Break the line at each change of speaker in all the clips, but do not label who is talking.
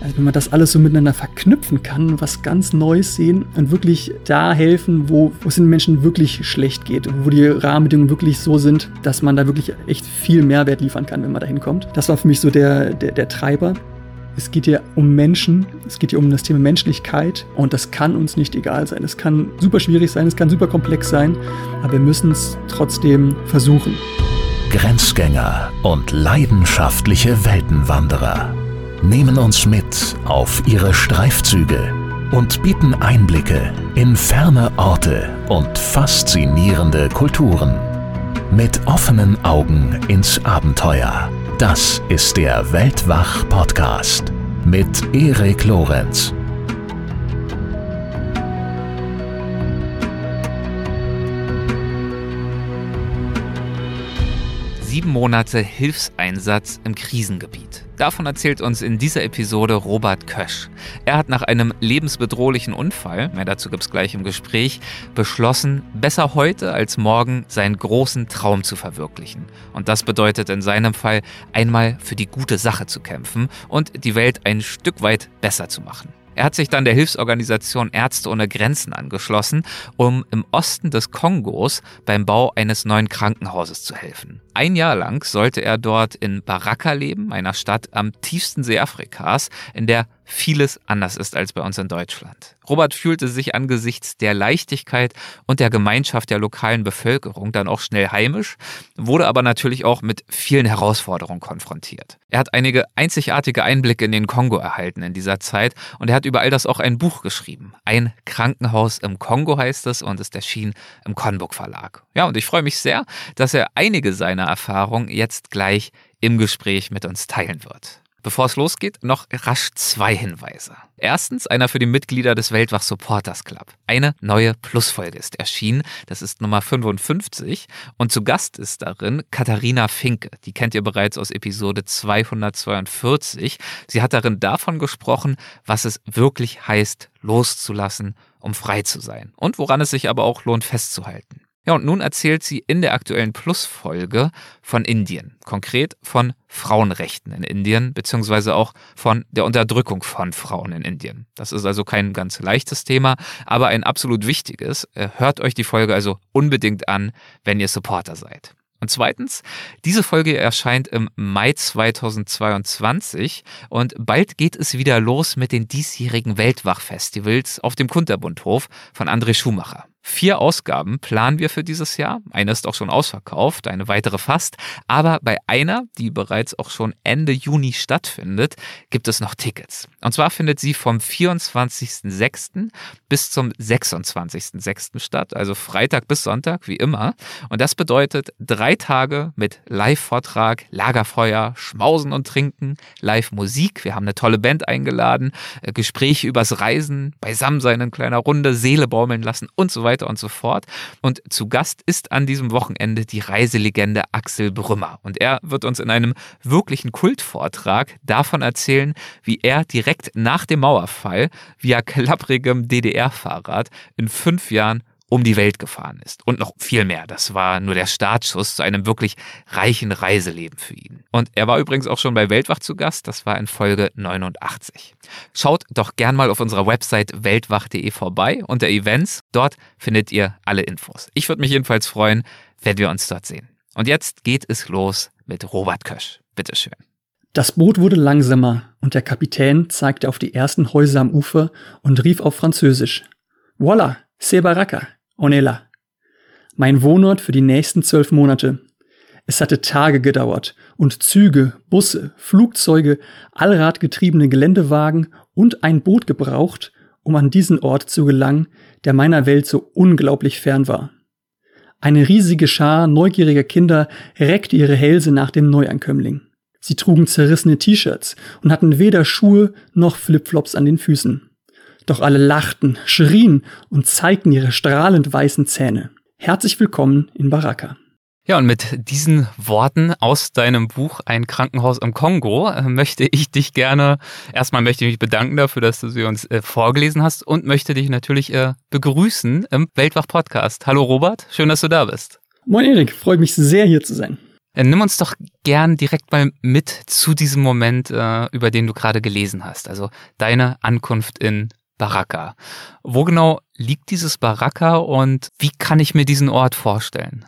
Also wenn man das alles so miteinander verknüpfen kann, was ganz Neues sehen und wirklich da helfen, wo, wo es den Menschen wirklich schlecht geht, wo die Rahmenbedingungen wirklich so sind, dass man da wirklich echt viel Mehrwert liefern kann, wenn man da hinkommt. Das war für mich so der, der, der Treiber. Es geht hier um Menschen, es geht hier um das Thema Menschlichkeit und das kann uns nicht egal sein. Es kann super schwierig sein, es kann super komplex sein, aber wir müssen es trotzdem versuchen.
Grenzgänger und leidenschaftliche Weltenwanderer nehmen uns mit auf ihre Streifzüge und bieten Einblicke in ferne Orte und faszinierende Kulturen. Mit offenen Augen ins Abenteuer das ist der Weltwach-Podcast mit Erik Lorenz.
Sieben Monate Hilfseinsatz im Krisengebiet. Davon erzählt uns in dieser Episode Robert Kösch. Er hat nach einem lebensbedrohlichen Unfall, mehr dazu gibt es gleich im Gespräch, beschlossen, besser heute als morgen seinen großen Traum zu verwirklichen. Und das bedeutet in seinem Fall einmal für die gute Sache zu kämpfen und die Welt ein Stück weit besser zu machen. Er hat sich dann der Hilfsorganisation Ärzte ohne Grenzen angeschlossen, um im Osten des Kongos beim Bau eines neuen Krankenhauses zu helfen. Ein Jahr lang sollte er dort in Baraka leben, einer Stadt am tiefsten See Afrikas, in der vieles anders ist als bei uns in Deutschland. Robert fühlte sich angesichts der Leichtigkeit und der Gemeinschaft der lokalen Bevölkerung dann auch schnell heimisch, wurde aber natürlich auch mit vielen Herausforderungen konfrontiert. Er hat einige einzigartige Einblicke in den Kongo erhalten in dieser Zeit und er hat über all das auch ein Buch geschrieben. Ein Krankenhaus im Kongo heißt es und ist erschienen im Konbuk Verlag. Ja, und ich freue mich sehr, dass er einige seiner Erfahrungen jetzt gleich im Gespräch mit uns teilen wird. Bevor es losgeht, noch rasch zwei Hinweise. Erstens einer für die Mitglieder des Weltwach Supporters Club. Eine neue Plusfolge ist erschienen. Das ist Nummer 55. Und zu Gast ist darin Katharina Finke. Die kennt ihr bereits aus Episode 242. Sie hat darin davon gesprochen, was es wirklich heißt, loszulassen, um frei zu sein. Und woran es sich aber auch lohnt, festzuhalten. Ja, und nun erzählt sie in der aktuellen Plus-Folge von Indien, konkret von Frauenrechten in Indien, beziehungsweise auch von der Unterdrückung von Frauen in Indien. Das ist also kein ganz leichtes Thema, aber ein absolut wichtiges. Äh, hört euch die Folge also unbedingt an, wenn ihr Supporter seid. Und zweitens, diese Folge erscheint im Mai 2022 und bald geht es wieder los mit den diesjährigen Weltwachfestivals auf dem Kunterbundhof von André Schumacher. Vier Ausgaben planen wir für dieses Jahr. Eine ist auch schon ausverkauft, eine weitere fast. Aber bei einer, die bereits auch schon Ende Juni stattfindet, gibt es noch Tickets. Und zwar findet sie vom 24.06. bis zum 26.06. statt, also Freitag bis Sonntag, wie immer. Und das bedeutet drei Tage mit Live-Vortrag, Lagerfeuer, Schmausen und Trinken, Live-Musik. Wir haben eine tolle Band eingeladen, äh, Gespräche übers Reisen, Beisammensein in kleiner Runde, Seele baumeln lassen und so weiter weiter und so fort. Und zu Gast ist an diesem Wochenende die Reiselegende Axel Brümmer. Und er wird uns in einem wirklichen Kultvortrag davon erzählen, wie er direkt nach dem Mauerfall via klapprigem DDR-Fahrrad in fünf Jahren um die Welt gefahren ist. Und noch viel mehr. Das war nur der Startschuss zu einem wirklich reichen Reiseleben für ihn. Und er war übrigens auch schon bei Weltwach zu Gast. Das war in Folge 89. Schaut doch gern mal auf unserer Website weltwach.de vorbei unter Events. Dort findet ihr alle Infos. Ich würde mich jedenfalls freuen, wenn wir uns dort sehen. Und jetzt geht es los mit Robert Kösch. Bitteschön.
Das Boot wurde langsamer und der Kapitän zeigte auf die ersten Häuser am Ufer und rief auf Französisch. Voila, c'est Baraka. Onela. Mein Wohnort für die nächsten zwölf Monate. Es hatte Tage gedauert und Züge, Busse, Flugzeuge, allradgetriebene Geländewagen und ein Boot gebraucht, um an diesen Ort zu gelangen, der meiner Welt so unglaublich fern war. Eine riesige Schar neugieriger Kinder reckte ihre Hälse nach dem Neuankömmling. Sie trugen zerrissene T-Shirts und hatten weder Schuhe noch Flipflops an den Füßen. Doch alle lachten, schrien und zeigten ihre strahlend weißen Zähne. Herzlich willkommen in Baraka.
Ja, und mit diesen Worten aus deinem Buch Ein Krankenhaus im Kongo äh, möchte ich dich gerne, erstmal möchte ich mich bedanken dafür, dass du sie uns äh, vorgelesen hast und möchte dich natürlich äh, begrüßen im Weltwach Podcast. Hallo Robert, schön, dass du da bist.
Moin Erik, freut mich sehr hier zu sein.
Äh, nimm uns doch gern direkt mal mit zu diesem Moment, äh, über den du gerade gelesen hast. Also deine Ankunft in Baraka. Wo genau liegt dieses Baraka und wie kann ich mir diesen Ort vorstellen?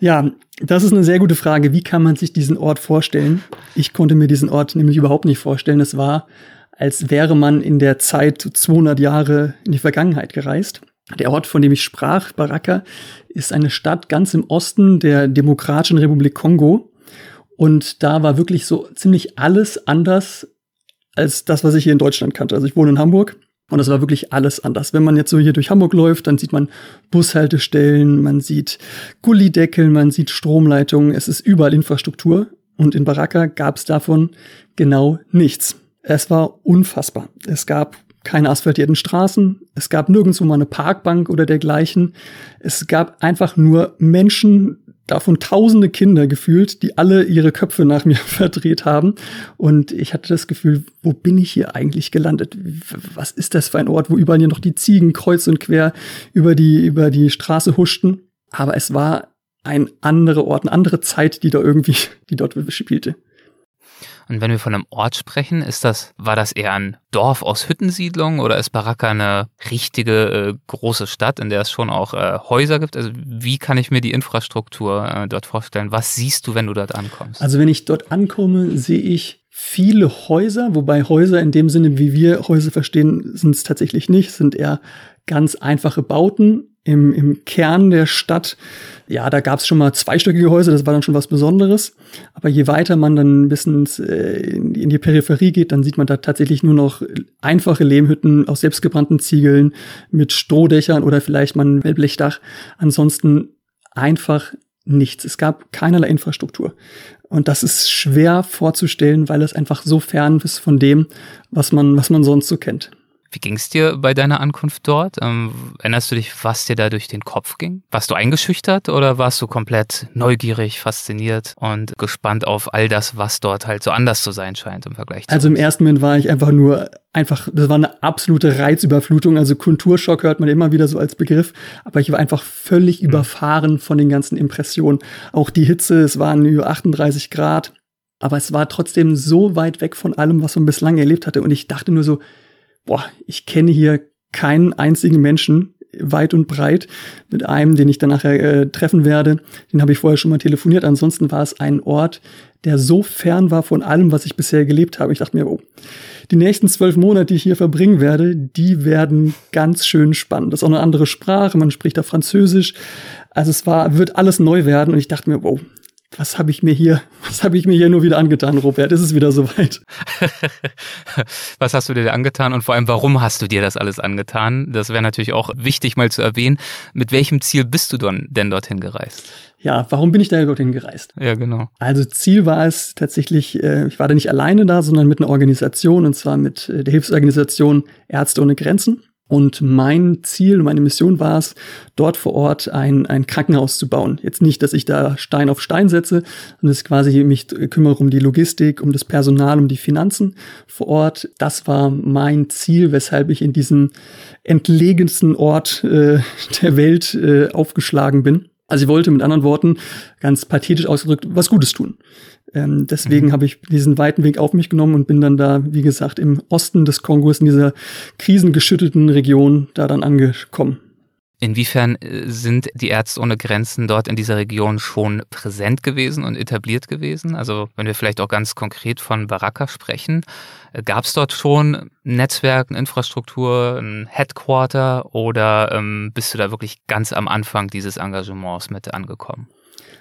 Ja, das ist eine sehr gute Frage. Wie kann man sich diesen Ort vorstellen? Ich konnte mir diesen Ort nämlich überhaupt nicht vorstellen. Es war, als wäre man in der Zeit 200 Jahre in die Vergangenheit gereist. Der Ort, von dem ich sprach, Baraka, ist eine Stadt ganz im Osten der Demokratischen Republik Kongo. Und da war wirklich so ziemlich alles anders als das, was ich hier in Deutschland kannte. Also ich wohne in Hamburg und das war wirklich alles anders. Wenn man jetzt so hier durch Hamburg läuft, dann sieht man Bushaltestellen, man sieht Gullideckel, man sieht Stromleitungen. Es ist überall Infrastruktur. Und in Baraka gab es davon genau nichts. Es war unfassbar. Es gab keine asphaltierten Straßen, es gab nirgendwo mal eine Parkbank oder dergleichen. Es gab einfach nur Menschen, davon tausende Kinder gefühlt, die alle ihre Köpfe nach mir verdreht haben. Und ich hatte das Gefühl, wo bin ich hier eigentlich gelandet? Was ist das für ein Ort, wo überall hier noch die Ziegen kreuz und quer über die, über die Straße huschten? Aber es war ein anderer Ort, eine andere Zeit, die da irgendwie, die dort spielte.
Und wenn wir von einem Ort sprechen, ist das, war das eher ein Dorf aus Hüttensiedlungen oder ist Baraka eine richtige äh, große Stadt, in der es schon auch äh, Häuser gibt? Also wie kann ich mir die Infrastruktur äh, dort vorstellen? Was siehst du, wenn du dort ankommst?
Also wenn ich dort ankomme, sehe ich viele Häuser, wobei Häuser in dem Sinne, wie wir Häuser verstehen, sind es tatsächlich nicht, sind eher ganz einfache Bauten im, im Kern der Stadt ja, da gab es schon mal zweistöckige Häuser, das war dann schon was Besonderes. Aber je weiter man dann ein bisschen äh, in die Peripherie geht, dann sieht man da tatsächlich nur noch einfache Lehmhütten aus selbstgebrannten Ziegeln mit Strohdächern oder vielleicht mal ein Wellblechdach. Ansonsten einfach nichts. Es gab keinerlei Infrastruktur. Und das ist schwer vorzustellen, weil es einfach so fern ist von dem, was man, was man sonst so kennt.
Wie ging es dir bei deiner Ankunft dort? Ähm, erinnerst du dich, was dir da durch den Kopf ging? Warst du eingeschüchtert oder warst du komplett neugierig, fasziniert und gespannt auf all das, was dort halt so anders zu sein scheint im Vergleich zu
Also im ersten Moment war ich einfach nur einfach, das war eine absolute Reizüberflutung. Also Kulturschock hört man immer wieder so als Begriff, aber ich war einfach völlig mhm. überfahren von den ganzen Impressionen. Auch die Hitze, es waren über 38 Grad, aber es war trotzdem so weit weg von allem, was man bislang erlebt hatte. Und ich dachte nur so, boah, ich kenne hier keinen einzigen Menschen weit und breit mit einem, den ich dann nachher äh, treffen werde. Den habe ich vorher schon mal telefoniert. Ansonsten war es ein Ort, der so fern war von allem, was ich bisher gelebt habe. Ich dachte mir, oh, die nächsten zwölf Monate, die ich hier verbringen werde, die werden ganz schön spannend. Das ist auch eine andere Sprache, man spricht da Französisch. Also es war, wird alles neu werden und ich dachte mir, wow, was habe ich mir hier, was habe ich mir hier nur wieder angetan, Robert? Ist es wieder soweit?
was hast du dir angetan und vor allem, warum hast du dir das alles angetan? Das wäre natürlich auch wichtig mal zu erwähnen. Mit welchem Ziel bist du denn dorthin gereist?
Ja, warum bin ich da dorthin gereist?
Ja, genau.
Also Ziel war es tatsächlich, äh, ich war da nicht alleine da, sondern mit einer Organisation, und zwar mit äh, der Hilfsorganisation Ärzte ohne Grenzen. Und mein Ziel, meine Mission war es, dort vor Ort ein, ein Krankenhaus zu bauen. Jetzt nicht, dass ich da Stein auf Stein setze, sondern es quasi mich kümmere um die Logistik, um das Personal, um die Finanzen vor Ort. Das war mein Ziel, weshalb ich in diesen entlegensten Ort äh, der Welt äh, aufgeschlagen bin. Also ich wollte mit anderen Worten, ganz pathetisch ausgedrückt, was Gutes tun. Ähm, deswegen mhm. habe ich diesen weiten Weg auf mich genommen und bin dann da, wie gesagt, im Osten des Kongos, in dieser krisengeschüttelten Region, da dann angekommen.
Inwiefern äh, sind die Ärzte ohne Grenzen dort in dieser Region schon präsent gewesen und etabliert gewesen? Also wenn wir vielleicht auch ganz konkret von Baraka sprechen, äh, gab es dort schon Netzwerk, eine Infrastruktur, ein Headquarter oder ähm, bist du da wirklich ganz am Anfang dieses Engagements mit angekommen?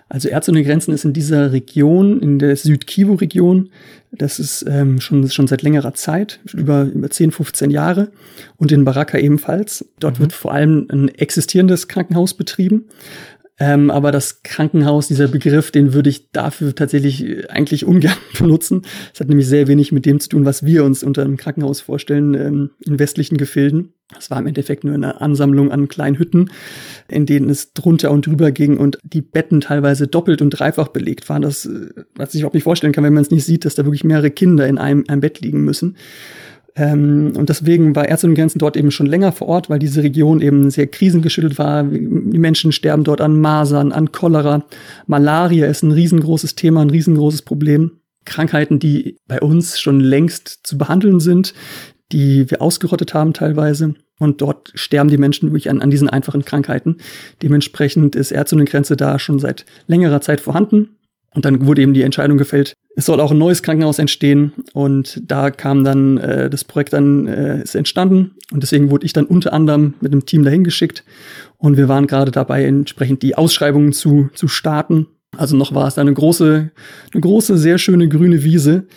Also Ärzte ohne Grenzen ist in dieser Region, in der Südkivu-Region, das ist ähm, schon, schon seit längerer Zeit, über, über 10, 15 Jahre. Und in Baraka ebenfalls. Dort mhm. wird vor allem ein existierendes Krankenhaus betrieben. Ähm, aber das Krankenhaus, dieser Begriff, den würde ich dafür tatsächlich äh, eigentlich ungern benutzen. Es hat nämlich sehr wenig mit dem zu tun, was wir uns unter einem Krankenhaus vorstellen ähm, in westlichen Gefilden. Es war im Endeffekt nur eine Ansammlung an kleinen Hütten, in denen es drunter und drüber ging und die Betten teilweise doppelt und dreifach belegt waren. Das, äh, was ich überhaupt nicht vorstellen kann, wenn man es nicht sieht, dass da wirklich mehrere Kinder in einem, einem Bett liegen müssen. Ähm, und deswegen war Ärzte und Grenzen dort eben schon länger vor Ort, weil diese Region eben sehr krisengeschüttelt war. Die Menschen sterben dort an Masern, an Cholera. Malaria ist ein riesengroßes Thema, ein riesengroßes Problem. Krankheiten, die bei uns schon längst zu behandeln sind, die wir ausgerottet haben teilweise. Und dort sterben die Menschen wirklich an, an diesen einfachen Krankheiten. Dementsprechend ist Ärzte und Grenze da schon seit längerer Zeit vorhanden. Und dann wurde eben die Entscheidung gefällt, es soll auch ein neues Krankenhaus entstehen. Und da kam dann äh, das Projekt dann äh, ist entstanden. Und deswegen wurde ich dann unter anderem mit einem Team dahin geschickt. Und wir waren gerade dabei, entsprechend die Ausschreibungen zu, zu starten. Also noch war es da eine große, eine große, sehr schöne grüne Wiese,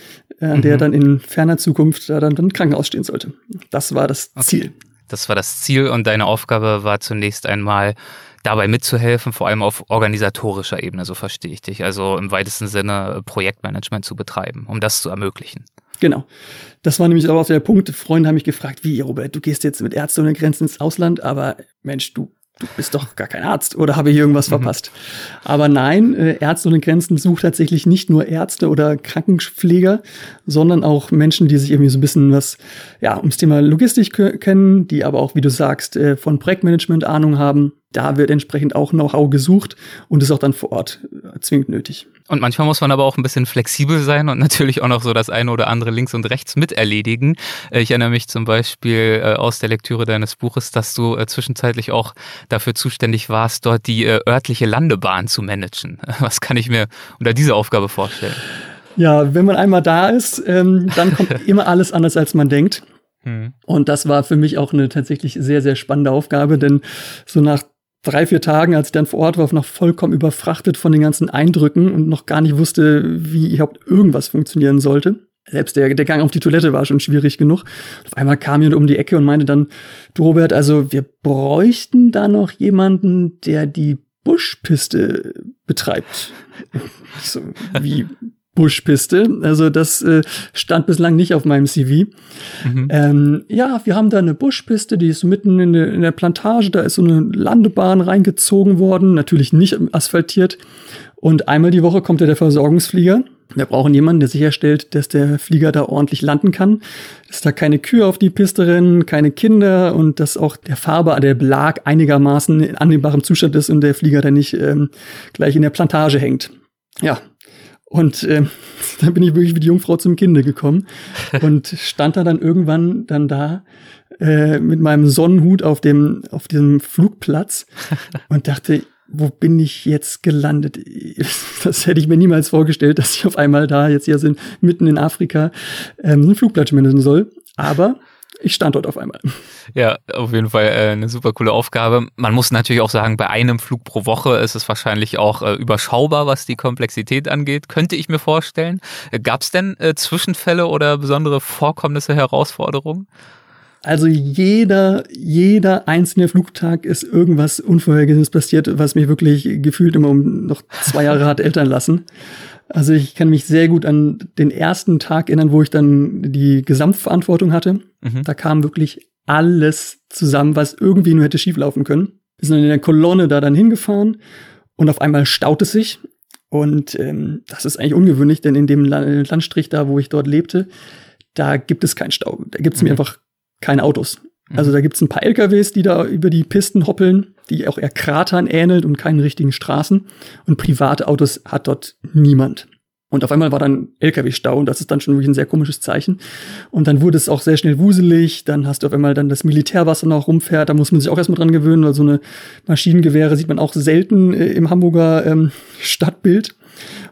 äh, an mhm. der dann in ferner Zukunft da dann, dann ein Krankenhaus stehen sollte. Das war das okay. Ziel.
Das war das Ziel und deine Aufgabe war zunächst einmal dabei mitzuhelfen, vor allem auf organisatorischer Ebene, so verstehe ich dich. Also im weitesten Sinne Projektmanagement zu betreiben, um das zu ermöglichen.
Genau. Das war nämlich auch der Punkt. Freunde haben mich gefragt, wie, Robert, du gehst jetzt mit Ärzte ohne Grenzen ins Ausland, aber Mensch, du du bist doch gar kein Arzt oder habe ich irgendwas mhm. verpasst? Aber nein, äh, Ärzte ohne Grenzen sucht tatsächlich nicht nur Ärzte oder Krankenpfleger, sondern auch Menschen, die sich irgendwie so ein bisschen was ja ums Thema Logistik kennen, die aber auch, wie du sagst, äh, von Projektmanagement Ahnung haben. Da wird entsprechend auch Know-how gesucht und ist auch dann vor Ort äh, zwingend nötig.
Und manchmal muss man aber auch ein bisschen flexibel sein und natürlich auch noch so das eine oder andere links und rechts miterledigen. Äh, ich erinnere mich zum Beispiel äh, aus der Lektüre deines Buches, dass du zwischenzeitlich auch dafür zuständig warst, dort die örtliche Landebahn zu managen. Was kann ich mir unter dieser Aufgabe vorstellen?
Ja, wenn man einmal da ist, ähm, dann kommt immer alles anders, als man denkt. Hm. Und das war für mich auch eine tatsächlich sehr, sehr spannende Aufgabe, denn so nach drei, vier Tagen, als ich dann vor Ort war, noch vollkommen überfrachtet von den ganzen Eindrücken und noch gar nicht wusste, wie überhaupt irgendwas funktionieren sollte. Selbst der, der Gang auf die Toilette war schon schwierig genug. Auf einmal kam jemand um die Ecke und meinte dann, du Robert, also wir bräuchten da noch jemanden, der die Buschpiste betreibt. so, wie Buschpiste. Also das äh, stand bislang nicht auf meinem CV. Mhm. Ähm, ja, wir haben da eine Buschpiste, die ist mitten in der, in der Plantage. Da ist so eine Landebahn reingezogen worden, natürlich nicht asphaltiert. Und einmal die Woche kommt ja der Versorgungsflieger. Wir brauchen jemanden, der sicherstellt, dass der Flieger da ordentlich landen kann, dass da keine Kühe auf die Piste rennen, keine Kinder und dass auch der Farbe, der Belag einigermaßen in annehmbarem Zustand ist und der Flieger dann nicht ähm, gleich in der Plantage hängt. Ja, und äh, da bin ich wirklich wie die Jungfrau zum Kinde gekommen und stand da dann irgendwann dann da äh, mit meinem Sonnenhut auf dem auf diesem Flugplatz und dachte, wo bin ich jetzt gelandet? Das hätte ich mir niemals vorgestellt, dass ich auf einmal da jetzt hier sind, mitten in Afrika ähm, einen Flugplatz managen soll. Aber ich stand dort auf einmal.
Ja, auf jeden Fall äh, eine super coole Aufgabe. Man muss natürlich auch sagen, bei einem Flug pro Woche ist es wahrscheinlich auch äh, überschaubar, was die Komplexität angeht, könnte ich mir vorstellen. Äh, Gab es denn äh, Zwischenfälle oder besondere Vorkommnisse, Herausforderungen?
Also jeder, jeder einzelne Flugtag ist irgendwas Unvorhergesehenes passiert, was mich wirklich gefühlt immer um noch zwei Jahre hat Eltern lassen. Also ich kann mich sehr gut an den ersten Tag erinnern, wo ich dann die Gesamtverantwortung hatte. Mhm. Da kam wirklich alles zusammen, was irgendwie nur hätte schieflaufen können. Wir sind in der Kolonne da dann hingefahren und auf einmal staut es sich. Und ähm, das ist eigentlich ungewöhnlich, denn in dem Landstrich da, wo ich dort lebte, da gibt es keinen Stau. Da gibt es mhm. mir einfach keine Autos. Also mhm. da gibt es ein paar LKWs, die da über die Pisten hoppeln, die auch eher Kratern ähnelt und keinen richtigen Straßen. Und private Autos hat dort niemand. Und auf einmal war dann LKW-Stau und das ist dann schon wirklich ein sehr komisches Zeichen. Und dann wurde es auch sehr schnell wuselig. Dann hast du auf einmal dann das Militärwasser noch rumfährt. Da muss man sich auch erstmal dran gewöhnen, weil so eine Maschinengewehre sieht man auch selten äh, im Hamburger ähm, Stadtbild.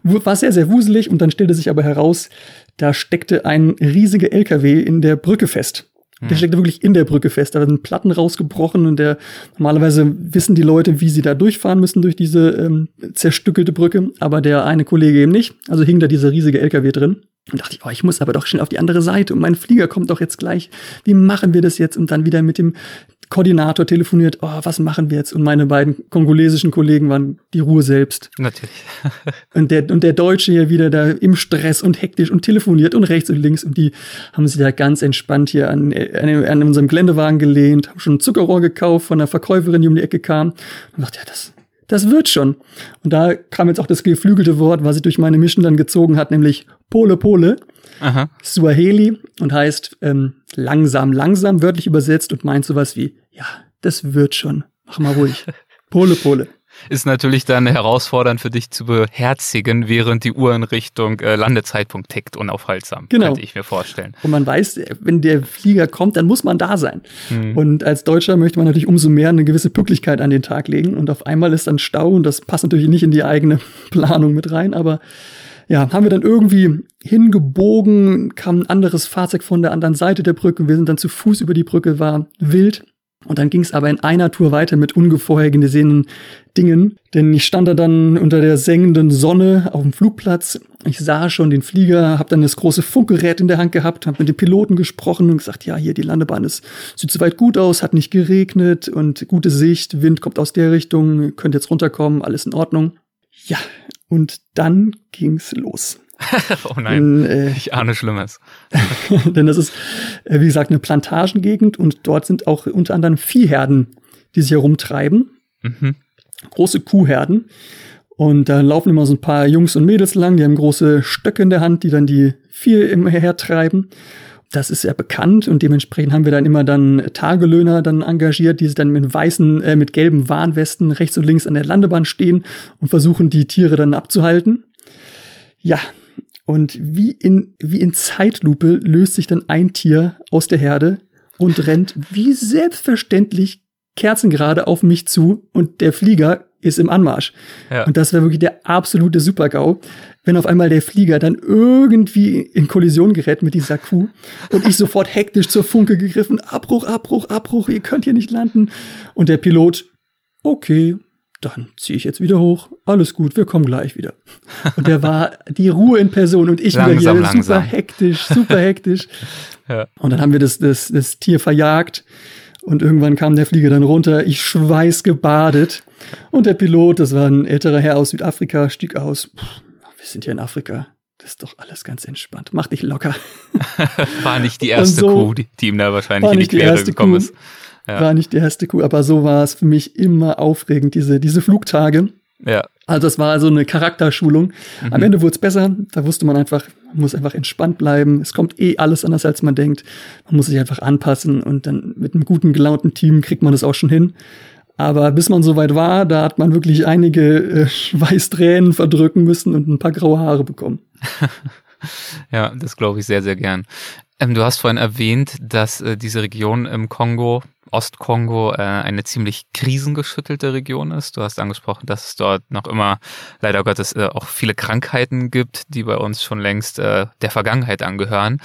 War sehr, sehr wuselig und dann stellte sich aber heraus, da steckte ein riesiger LKW in der Brücke fest. Der hm. steckt wirklich in der Brücke fest. Da sind Platten rausgebrochen und der normalerweise wissen die Leute, wie sie da durchfahren müssen durch diese ähm, zerstückelte Brücke, aber der eine Kollege eben nicht. Also hing da dieser riesige LKW drin. Und dachte ich, oh, ich muss aber doch schnell auf die andere Seite und mein Flieger kommt doch jetzt gleich. Wie machen wir das jetzt? Und dann wieder mit dem Koordinator telefoniert, oh, was machen wir jetzt? Und meine beiden kongolesischen Kollegen waren die Ruhe selbst.
Natürlich.
und, der, und der Deutsche hier wieder da im Stress und hektisch und telefoniert und rechts und links. Und die haben sich da ganz entspannt hier an, an, an unserem Geländewagen gelehnt, haben schon ein Zuckerrohr gekauft von einer Verkäuferin, die um die Ecke kam. Und dachte, ja, das, das wird schon. Und da kam jetzt auch das geflügelte Wort, was sich durch meine Mission dann gezogen hat, nämlich Pole Pole. Aha. Suaheli und heißt ähm, langsam, langsam, wörtlich übersetzt und meint sowas wie, ja, das wird schon. Mach mal ruhig. Pole Pole
ist natürlich dann herausfordernd für dich zu beherzigen, während die Uhr in Richtung äh, Landezeitpunkt tickt, unaufhaltsam. Genau. Könnte ich mir vorstellen.
Und man weiß, wenn der Flieger kommt, dann muss man da sein. Hm. Und als Deutscher möchte man natürlich umso mehr eine gewisse Pünktlichkeit an den Tag legen. Und auf einmal ist dann Stau und das passt natürlich nicht in die eigene Planung mit rein, aber ja, haben wir dann irgendwie hingebogen, kam ein anderes Fahrzeug von der anderen Seite der Brücke. Wir sind dann zu Fuß über die Brücke, war wild. Und dann ging es aber in einer Tour weiter mit ungefähr gesehenen Dingen, denn ich stand da dann unter der sengenden Sonne auf dem Flugplatz. Ich sah schon den Flieger, habe dann das große Funkgerät in der Hand gehabt, habe mit dem Piloten gesprochen und gesagt, ja, hier die Landebahn ist sieht soweit gut aus, hat nicht geregnet und gute Sicht, Wind kommt aus der Richtung, könnt jetzt runterkommen, alles in Ordnung. Ja, und dann ging's los.
oh nein, äh, ich ahne Schlimmes.
denn das ist, äh, wie gesagt, eine Plantagengegend und dort sind auch unter anderem Viehherden, die sich herumtreiben. Mhm. Große Kuhherden. Und da laufen immer so ein paar Jungs und Mädels lang, die haben große Stöcke in der Hand, die dann die Vieh immer hertreiben. Das ist ja bekannt und dementsprechend haben wir dann immer dann Tagelöhner dann engagiert, die sich dann mit weißen, äh, mit gelben Warnwesten rechts und links an der Landebahn stehen und versuchen, die Tiere dann abzuhalten. Ja, und wie in, wie in Zeitlupe löst sich dann ein Tier aus der Herde und rennt wie selbstverständlich kerzengerade auf mich zu und der Flieger ist im Anmarsch. Ja. Und das wäre wirklich der absolute Supergau, wenn auf einmal der Flieger dann irgendwie in Kollision gerät mit dieser Kuh und ich sofort hektisch zur Funke gegriffen, Abbruch, Abbruch, Abbruch, ihr könnt hier nicht landen. Und der Pilot, okay, dann ziehe ich jetzt wieder hoch. Alles gut, wir kommen gleich wieder. Und der war die Ruhe in Person und ich langsam, wieder hier langsam. super hektisch, super hektisch. ja. Und dann haben wir das, das, das Tier verjagt und irgendwann kam der Flieger dann runter, ich schweißgebadet. Und der Pilot, das war ein älterer Herr aus Südafrika, stieg aus. wir sind hier in Afrika. Das ist doch alles ganz entspannt. Mach dich locker.
war nicht die erste so Kuh, die, die ihm da wahrscheinlich in die Quere gekommen Kuh. ist.
Ja. War nicht die erste Kuh, aber so war es für mich immer aufregend, diese, diese Flugtage. Ja. Also es war so eine Charakterschulung. Mhm. Am Ende wurde es besser. Da wusste man einfach, man muss einfach entspannt bleiben. Es kommt eh alles anders, als man denkt. Man muss sich einfach anpassen und dann mit einem guten, gelaunten Team kriegt man das auch schon hin. Aber bis man soweit war, da hat man wirklich einige äh, Schweißtränen verdrücken müssen und ein paar graue Haare bekommen.
ja, das glaube ich sehr, sehr gern. Ähm, du hast vorhin erwähnt, dass äh, diese Region im Kongo Ostkongo äh, eine ziemlich krisengeschüttelte Region ist. Du hast angesprochen, dass es dort noch immer leider Gottes äh, auch viele Krankheiten gibt, die bei uns schon längst äh, der Vergangenheit angehören.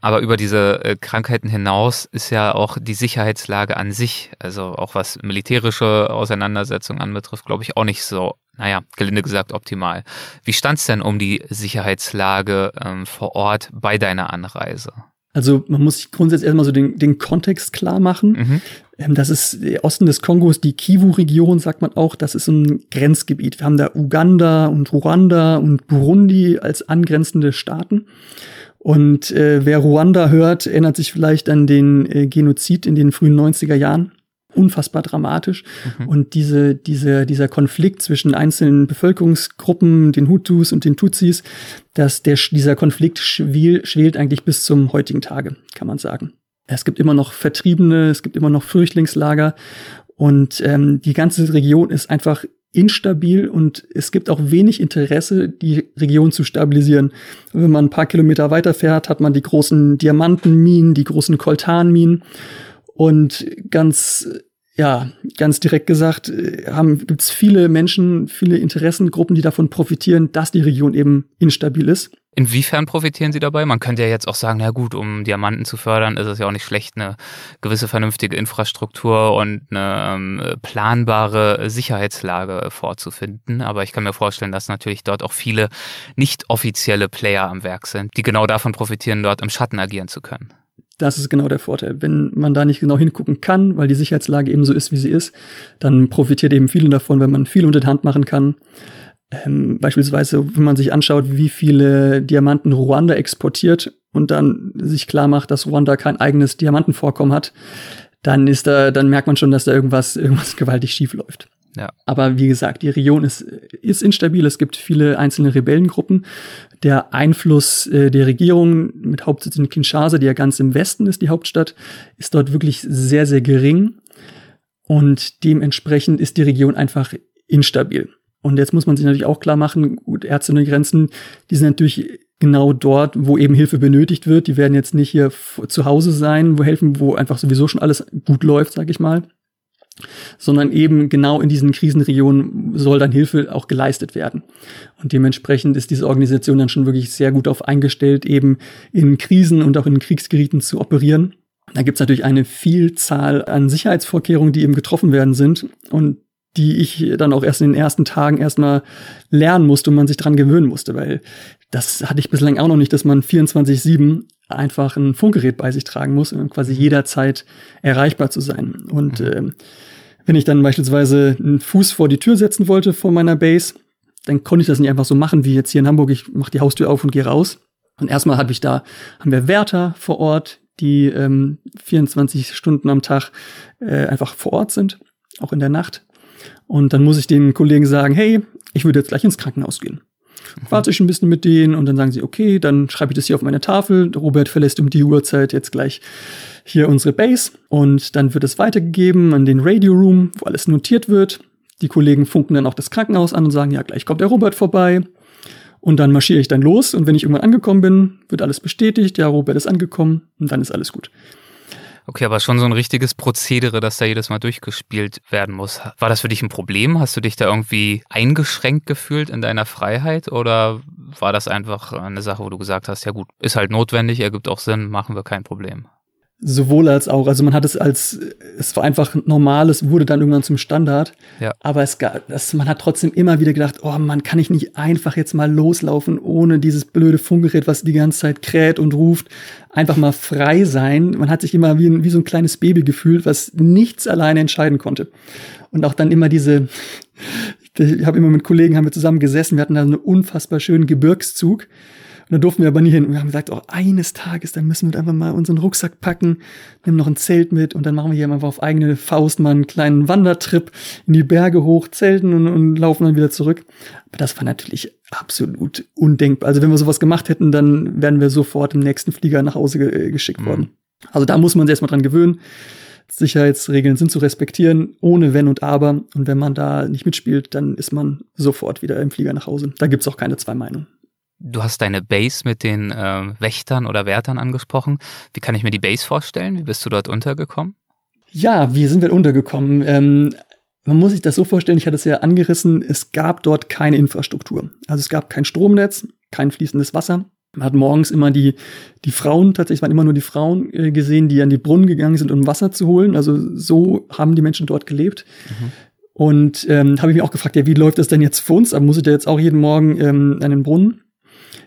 Aber über diese äh, Krankheiten hinaus ist ja auch die Sicherheitslage an sich, also auch was militärische Auseinandersetzungen anbetrifft, glaube ich, auch nicht so, naja, gelinde gesagt, optimal. Wie stand es denn um die Sicherheitslage ähm, vor Ort bei deiner Anreise?
Also man muss sich grundsätzlich erstmal so den, den Kontext klar machen. Mhm. Ähm, das ist der Osten des Kongos, die Kivu-Region, sagt man auch, das ist ein Grenzgebiet. Wir haben da Uganda und Ruanda und Burundi als angrenzende Staaten. Und äh, wer Ruanda hört, erinnert sich vielleicht an den äh, Genozid in den frühen 90er Jahren unfassbar dramatisch. Mhm. Und diese, diese, dieser Konflikt zwischen einzelnen Bevölkerungsgruppen, den Hutus und den Tutsis, dass der, dieser Konflikt schwel, schwelt eigentlich bis zum heutigen Tage, kann man sagen. Es gibt immer noch Vertriebene, es gibt immer noch Flüchtlingslager und ähm, die ganze Region ist einfach instabil und es gibt auch wenig Interesse, die Region zu stabilisieren. Wenn man ein paar Kilometer weiter fährt, hat man die großen Diamantenminen, die großen Koltanminen und ganz ja, ganz direkt gesagt, äh, gibt es viele Menschen, viele Interessengruppen, die davon profitieren, dass die Region eben instabil ist.
Inwiefern profitieren sie dabei? Man könnte ja jetzt auch sagen, na gut, um Diamanten zu fördern, ist es ja auch nicht schlecht, eine gewisse vernünftige Infrastruktur und eine ähm, planbare Sicherheitslage vorzufinden. Aber ich kann mir vorstellen, dass natürlich dort auch viele nicht offizielle Player am Werk sind, die genau davon profitieren, dort im Schatten agieren zu können.
Das ist genau der Vorteil. Wenn man da nicht genau hingucken kann, weil die Sicherheitslage eben so ist, wie sie ist, dann profitiert eben viele davon, wenn man viel unter die Hand machen kann. Ähm, beispielsweise, wenn man sich anschaut, wie viele Diamanten Ruanda exportiert und dann sich klar macht, dass Ruanda kein eigenes Diamantenvorkommen hat, dann ist da, dann merkt man schon, dass da irgendwas, irgendwas gewaltig schief läuft.
Ja.
Aber wie gesagt, die Region ist, ist instabil. Es gibt viele einzelne Rebellengruppen. Der Einfluss äh, der Regierung mit Hauptsitz in Kinshasa, die ja ganz im Westen ist, die Hauptstadt, ist dort wirklich sehr, sehr gering. Und dementsprechend ist die Region einfach instabil. Und jetzt muss man sich natürlich auch klar machen, gut, Ärzte ohne Grenzen, die sind natürlich genau dort, wo eben Hilfe benötigt wird. Die werden jetzt nicht hier zu Hause sein, wo helfen, wo einfach sowieso schon alles gut läuft, sag ich mal. Sondern eben genau in diesen Krisenregionen soll dann Hilfe auch geleistet werden. Und dementsprechend ist diese Organisation dann schon wirklich sehr gut darauf eingestellt, eben in Krisen und auch in Kriegsgebieten zu operieren. Da gibt es natürlich eine Vielzahl an Sicherheitsvorkehrungen, die eben getroffen werden sind. Und die ich dann auch erst in den ersten Tagen erstmal lernen musste und man sich dran gewöhnen musste, weil das hatte ich bislang auch noch nicht, dass man 24-7 einfach ein Funkgerät bei sich tragen muss, um quasi jederzeit erreichbar zu sein. Und mhm. äh, wenn ich dann beispielsweise einen Fuß vor die Tür setzen wollte vor meiner Base, dann konnte ich das nicht einfach so machen wie jetzt hier in Hamburg. Ich mache die Haustür auf und gehe raus. Und erstmal habe ich da, haben wir Wärter vor Ort, die ähm, 24 Stunden am Tag äh, einfach vor Ort sind, auch in der Nacht. Und dann muss ich den Kollegen sagen, hey, ich würde jetzt gleich ins Krankenhaus gehen. Warte ich ein bisschen mit denen und dann sagen sie, okay, dann schreibe ich das hier auf meine Tafel. Robert verlässt um die Uhrzeit jetzt gleich hier unsere Base und dann wird es weitergegeben an den Radio Room, wo alles notiert wird. Die Kollegen funken dann auch das Krankenhaus an und sagen, ja, gleich kommt der Robert vorbei. Und dann marschiere ich dann los und wenn ich irgendwann angekommen bin, wird alles bestätigt, ja, Robert ist angekommen und dann ist alles gut.
Okay, aber schon so ein richtiges Prozedere, das da jedes Mal durchgespielt werden muss. War das für dich ein Problem? Hast du dich da irgendwie eingeschränkt gefühlt in deiner Freiheit oder war das einfach eine Sache, wo du gesagt hast, ja gut, ist halt notwendig, ergibt auch Sinn, machen wir kein Problem?
Sowohl als auch. Also man hat es als, es war einfach normal, es wurde dann irgendwann zum Standard.
Ja.
Aber es gab, das, man hat trotzdem immer wieder gedacht, oh man, kann ich nicht einfach jetzt mal loslaufen, ohne dieses blöde Funkgerät, was die ganze Zeit kräht und ruft, einfach mal frei sein. Man hat sich immer wie, wie so ein kleines Baby gefühlt, was nichts alleine entscheiden konnte. Und auch dann immer diese, ich habe immer mit Kollegen haben wir zusammen gesessen, wir hatten da einen unfassbar schönen Gebirgszug. Und dann durften wir aber nie hin. Und wir haben gesagt, oh, eines Tages, dann müssen wir einfach mal unseren Rucksack packen, nehmen noch ein Zelt mit und dann machen wir hier einfach auf eigene Faust mal einen kleinen Wandertrip in die Berge hoch, zelten und, und laufen dann wieder zurück. Aber das war natürlich absolut undenkbar. Also wenn wir sowas gemacht hätten, dann wären wir sofort im nächsten Flieger nach Hause ge geschickt mhm. worden. Also da muss man sich erstmal dran gewöhnen. Sicherheitsregeln sind zu respektieren, ohne Wenn und Aber. Und wenn man da nicht mitspielt, dann ist man sofort wieder im Flieger nach Hause. Da gibt's auch keine zwei Meinungen.
Du hast deine Base mit den äh, Wächtern oder Wärtern angesprochen. Wie kann ich mir die Base vorstellen? Wie bist du dort untergekommen?
Ja, wie sind wir untergekommen? Ähm, man muss sich das so vorstellen, ich hatte es ja angerissen, es gab dort keine Infrastruktur. Also es gab kein Stromnetz, kein fließendes Wasser. Man hat morgens immer die, die Frauen, tatsächlich waren immer nur die Frauen äh, gesehen, die an die Brunnen gegangen sind, um Wasser zu holen. Also so haben die Menschen dort gelebt. Mhm. Und ähm, habe ich mich auch gefragt, ja, wie läuft das denn jetzt für uns? Aber muss ich da jetzt auch jeden Morgen ähm, an den Brunnen?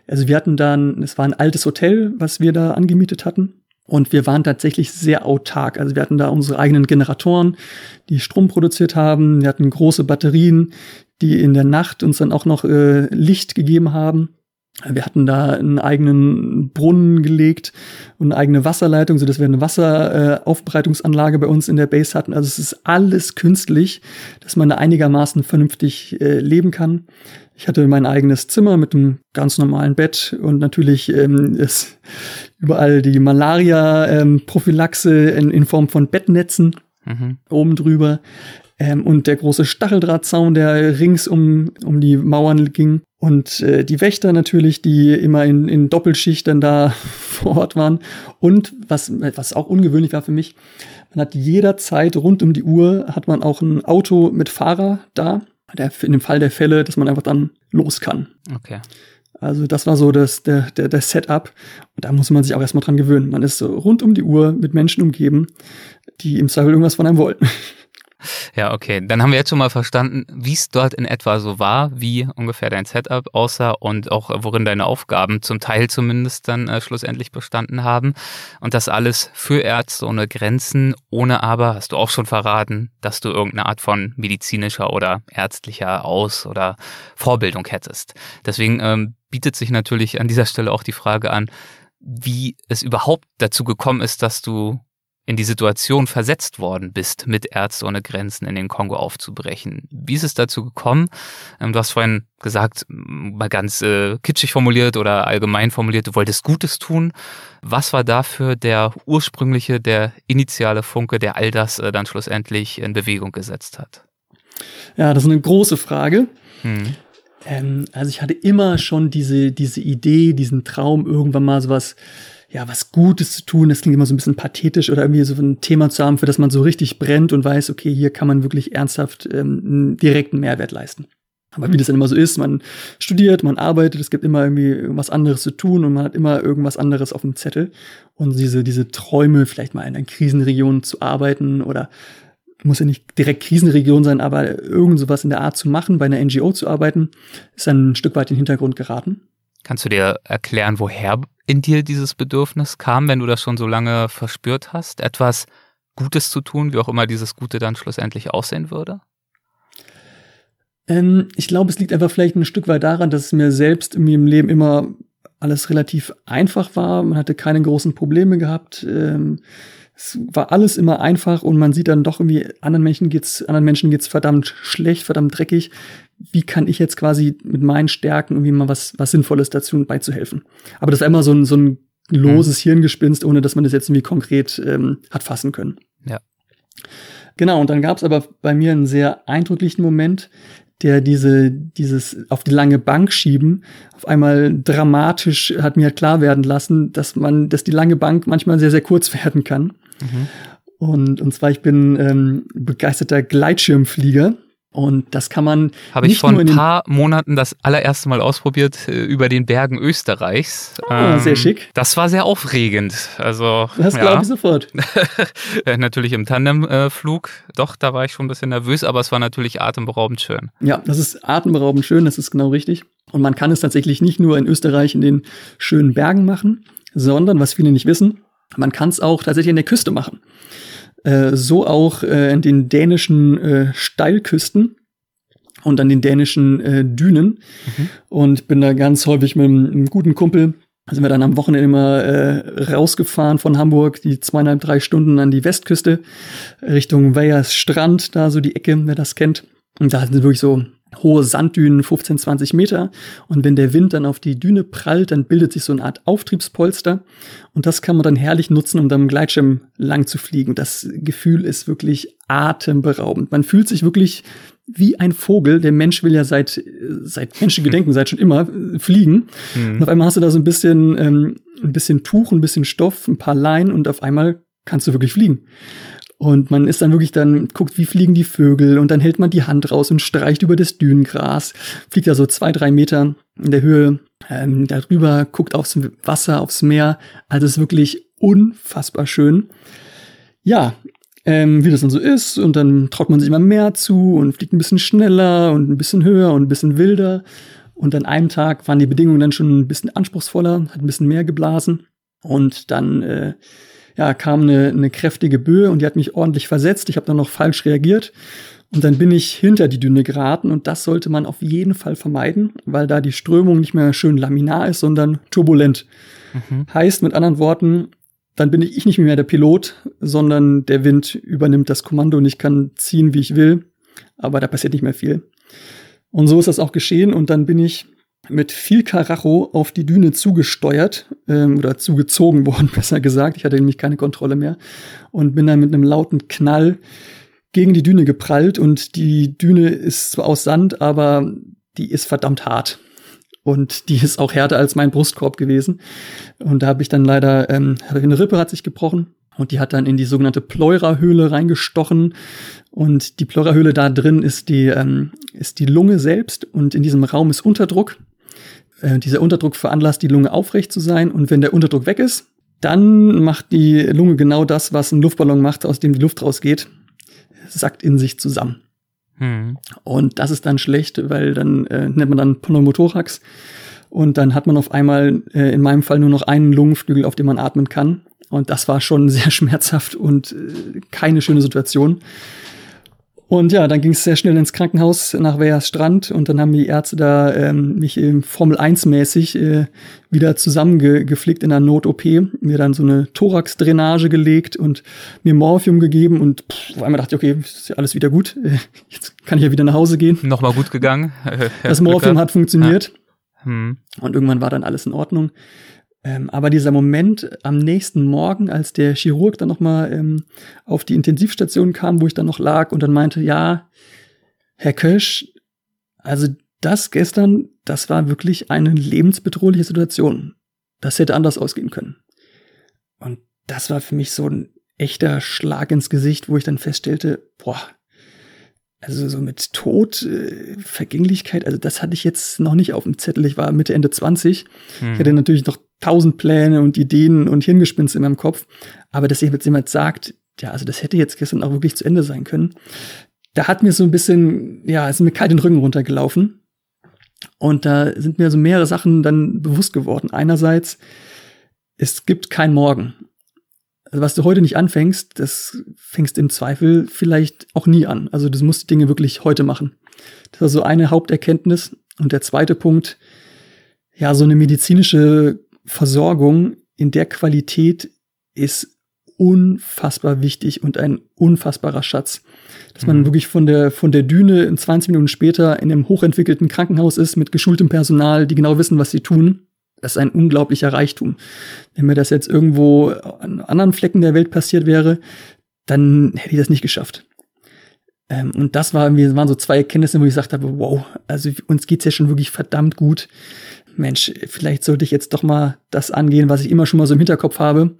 Also wir hatten dann, es war ein altes Hotel, was wir da angemietet hatten. Und wir waren tatsächlich sehr autark. Also wir hatten da unsere eigenen Generatoren, die Strom produziert haben. Wir hatten große Batterien, die in der Nacht uns dann auch noch äh, Licht gegeben haben. Wir hatten da einen eigenen Brunnen gelegt und eine eigene Wasserleitung, so dass wir eine Wasseraufbereitungsanlage äh, bei uns in der Base hatten. Also es ist alles künstlich, dass man da einigermaßen vernünftig äh, leben kann. Ich hatte mein eigenes Zimmer mit einem ganz normalen Bett und natürlich ähm, ist überall die Malaria-Prophylaxe ähm, in, in, Form von Bettnetzen mhm. oben drüber. Ähm, und der große Stacheldrahtzaun, der rings um, um die Mauern ging. Und äh, die Wächter natürlich, die immer in, in Doppelschicht dann da vor Ort waren. Und was, was auch ungewöhnlich war für mich, man hat jederzeit rund um die Uhr hat man auch ein Auto mit Fahrer da der, in dem Fall der Fälle, dass man einfach dann los kann.
Okay.
Also das war so das, der, der, der Setup. Und da muss man sich auch erstmal dran gewöhnen. Man ist so rund um die Uhr mit Menschen umgeben, die im Zweifel irgendwas von einem wollten.
Ja, okay. Dann haben wir jetzt schon mal verstanden, wie es dort in etwa so war, wie ungefähr dein Setup aussah und auch worin deine Aufgaben zum Teil zumindest dann äh, schlussendlich bestanden haben. Und das alles für Ärzte ohne Grenzen, ohne aber, hast du auch schon verraten, dass du irgendeine Art von medizinischer oder ärztlicher Aus- oder Vorbildung hättest. Deswegen ähm, bietet sich natürlich an dieser Stelle auch die Frage an, wie es überhaupt dazu gekommen ist, dass du in die Situation versetzt worden bist, mit Ärzte ohne Grenzen in den Kongo aufzubrechen. Wie ist es dazu gekommen? Ähm, du hast vorhin gesagt, mal ganz äh, kitschig formuliert oder allgemein formuliert, du wolltest Gutes tun. Was war dafür der ursprüngliche, der initiale Funke, der all das äh, dann schlussendlich in Bewegung gesetzt hat?
Ja, das ist eine große Frage. Hm. Ähm, also ich hatte immer schon diese, diese Idee, diesen Traum, irgendwann mal sowas ja, was Gutes zu tun. Das klingt immer so ein bisschen pathetisch oder irgendwie so ein Thema zu haben, für das man so richtig brennt und weiß, okay, hier kann man wirklich ernsthaft ähm, einen direkten Mehrwert leisten. Aber wie das dann immer so ist, man studiert, man arbeitet, es gibt immer irgendwie irgendwas anderes zu tun und man hat immer irgendwas anderes auf dem Zettel. Und diese, diese Träume, vielleicht mal in einer Krisenregion zu arbeiten oder muss ja nicht direkt Krisenregion sein, aber irgend sowas in der Art zu machen, bei einer NGO zu arbeiten, ist dann ein Stück weit in den Hintergrund geraten.
Kannst du dir erklären, woher in dir dieses Bedürfnis kam, wenn du das schon so lange verspürt hast, etwas Gutes zu tun, wie auch immer dieses Gute dann schlussendlich aussehen würde?
Ähm, ich glaube, es liegt einfach vielleicht ein Stück weit daran, dass es mir selbst in meinem Leben immer alles relativ einfach war. Man hatte keine großen Probleme gehabt. Ähm, es war alles immer einfach und man sieht dann doch irgendwie, anderen Menschen geht's, anderen Menschen geht's verdammt schlecht, verdammt dreckig wie kann ich jetzt quasi mit meinen Stärken irgendwie mal was, was Sinnvolles dazu beizuhelfen. Aber das war immer so ein, so ein loses mhm. Hirngespinst, ohne dass man das jetzt irgendwie konkret ähm, hat fassen können.
Ja.
Genau, und dann gab es aber bei mir einen sehr eindrücklichen Moment, der diese, dieses auf die lange Bank schieben auf einmal dramatisch hat mir klar werden lassen, dass man, dass die lange Bank manchmal sehr, sehr kurz werden kann. Mhm. Und, und zwar, ich bin ähm, begeisterter Gleitschirmflieger und das kann man.
Habe ich vor ein paar Monaten das allererste Mal ausprobiert äh, über den Bergen Österreichs.
Ah, ähm, sehr schick.
Das war sehr aufregend. Also.
Das ja. glaube ich sofort.
natürlich im Tandemflug. Doch, da war ich schon ein bisschen nervös, aber es war natürlich atemberaubend schön.
Ja, das ist atemberaubend schön, das ist genau richtig. Und man kann es tatsächlich nicht nur in Österreich in den schönen Bergen machen, sondern, was viele nicht wissen, man kann es auch tatsächlich in der Küste machen. Äh, so auch äh, in den dänischen äh, Steilküsten und an den dänischen äh, Dünen. Mhm. Und bin da ganz häufig mit einem, einem guten Kumpel sind wir dann am Wochenende immer äh, rausgefahren von Hamburg, die zweieinhalb, drei Stunden an die Westküste, Richtung Weyers Strand, da so die Ecke, wer das kennt. Und da sind wirklich so hohe Sanddünen, 15, 20 Meter. Und wenn der Wind dann auf die Düne prallt, dann bildet sich so eine Art Auftriebspolster. Und das kann man dann herrlich nutzen, um dann im Gleitschirm lang zu fliegen. Das Gefühl ist wirklich atemberaubend. Man fühlt sich wirklich wie ein Vogel. Der Mensch will ja seit, seit Menschengedenken, seit schon immer äh, fliegen. Mhm. Und auf einmal hast du da so ein bisschen, ähm, ein bisschen Tuch, ein bisschen Stoff, ein paar Leinen und auf einmal kannst du wirklich fliegen. Und man ist dann wirklich dann, guckt, wie fliegen die Vögel und dann hält man die Hand raus und streicht über das Dünengras, fliegt da so zwei, drei Meter in der Höhe ähm, darüber, guckt aufs Wasser, aufs Meer. Also es ist wirklich unfassbar schön. Ja, ähm, wie das dann so ist und dann traut man sich immer mehr zu und fliegt ein bisschen schneller und ein bisschen höher und ein bisschen wilder. Und an einem Tag waren die Bedingungen dann schon ein bisschen anspruchsvoller, hat ein bisschen mehr geblasen und dann äh, ja, kam eine, eine kräftige Böe und die hat mich ordentlich versetzt. Ich habe dann noch falsch reagiert. Und dann bin ich hinter die Dünne geraten und das sollte man auf jeden Fall vermeiden, weil da die Strömung nicht mehr schön laminar ist, sondern turbulent. Mhm. Heißt mit anderen Worten, dann bin ich nicht mehr der Pilot, sondern der Wind übernimmt das Kommando und ich kann ziehen, wie ich will, aber da passiert nicht mehr viel. Und so ist das auch geschehen und dann bin ich mit viel Karacho auf die Düne zugesteuert ähm, oder zugezogen worden, besser gesagt. Ich hatte nämlich keine Kontrolle mehr und bin dann mit einem lauten Knall gegen die Düne geprallt und die Düne ist zwar aus Sand, aber die ist verdammt hart. Und die ist auch härter als mein Brustkorb gewesen. Und da habe ich dann leider, ähm, eine Rippe hat sich gebrochen und die hat dann in die sogenannte Pleura-Höhle reingestochen. Und die Pleura-Höhle da drin ist die, ähm, ist die Lunge selbst und in diesem Raum ist Unterdruck. Äh, dieser Unterdruck veranlasst die Lunge aufrecht zu sein und wenn der Unterdruck weg ist, dann macht die Lunge genau das, was ein Luftballon macht, aus dem die Luft rausgeht, sackt in sich zusammen. Hm. Und das ist dann schlecht, weil dann äh, nennt man dann Pneumothorax und dann hat man auf einmal äh, in meinem Fall nur noch einen Lungenflügel, auf dem man atmen kann. Und das war schon sehr schmerzhaft und äh, keine schöne Situation. Und ja, dann ging es sehr schnell ins Krankenhaus nach Weyers Strand und dann haben die Ärzte da ähm, mich ähm, Formel 1 mäßig äh, wieder zusammengeflickt in einer Not-OP, mir dann so eine Thorax-Drainage gelegt und mir Morphium gegeben und pff, auf einmal dachte ich, okay, ist ja alles wieder gut, jetzt kann ich ja wieder nach Hause gehen.
Nochmal gut gegangen.
das Morphium hat funktioniert ja. hm. und irgendwann war dann alles in Ordnung. Ähm, aber dieser Moment am nächsten Morgen, als der Chirurg dann nochmal ähm, auf die Intensivstation kam, wo ich dann noch lag und dann meinte, ja, Herr Kösch, also das gestern, das war wirklich eine lebensbedrohliche Situation. Das hätte anders ausgehen können. Und das war für mich so ein echter Schlag ins Gesicht, wo ich dann feststellte, boah, also so mit Tod, äh, Vergänglichkeit, also das hatte ich jetzt noch nicht auf dem Zettel. Ich war Mitte, Ende 20. Hm. Ich hatte natürlich noch tausend Pläne und Ideen und Hirngespinste in meinem Kopf. Aber dass jetzt jemand sagt, ja, also das hätte jetzt gestern auch wirklich zu Ende sein können, da hat mir so ein bisschen, ja, ist mir kalt den Rücken runtergelaufen. Und da sind mir so mehrere Sachen dann bewusst geworden. Einerseits, es gibt kein Morgen. Also was du heute nicht anfängst, das fängst im Zweifel vielleicht auch nie an. Also du musst die Dinge wirklich heute machen. Das war so eine Haupterkenntnis. Und der zweite Punkt, ja, so eine medizinische Versorgung in der Qualität ist unfassbar wichtig und ein unfassbarer Schatz. Dass man mhm. wirklich von der, von der Düne in 20 Minuten später in einem hochentwickelten Krankenhaus ist mit geschultem Personal, die genau wissen, was sie tun. Das ist ein unglaublicher Reichtum. Wenn mir das jetzt irgendwo an anderen Flecken der Welt passiert wäre, dann hätte ich das nicht geschafft. Ähm, und das war, waren so zwei Erkenntnisse, wo ich gesagt habe, wow, also uns geht's ja schon wirklich verdammt gut. Mensch, vielleicht sollte ich jetzt doch mal das angehen, was ich immer schon mal so im Hinterkopf habe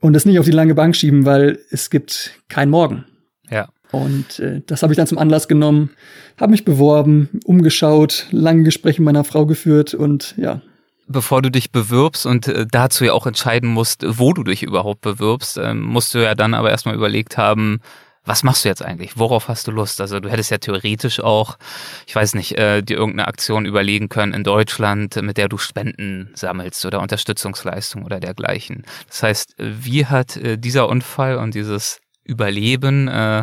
und das nicht auf die lange Bank schieben, weil es gibt kein Morgen.
Ja.
Und äh, das habe ich dann zum Anlass genommen, habe mich beworben, umgeschaut, lange Gespräche mit meiner Frau geführt und ja.
Bevor du dich bewirbst und äh, dazu ja auch entscheiden musst, wo du dich überhaupt bewirbst, äh, musst du ja dann aber erstmal überlegt haben, was machst du jetzt eigentlich? Worauf hast du Lust? Also du hättest ja theoretisch auch, ich weiß nicht, äh, dir irgendeine Aktion überlegen können in Deutschland, mit der du Spenden sammelst oder Unterstützungsleistung oder dergleichen. Das heißt, wie hat äh, dieser Unfall und dieses Überleben äh,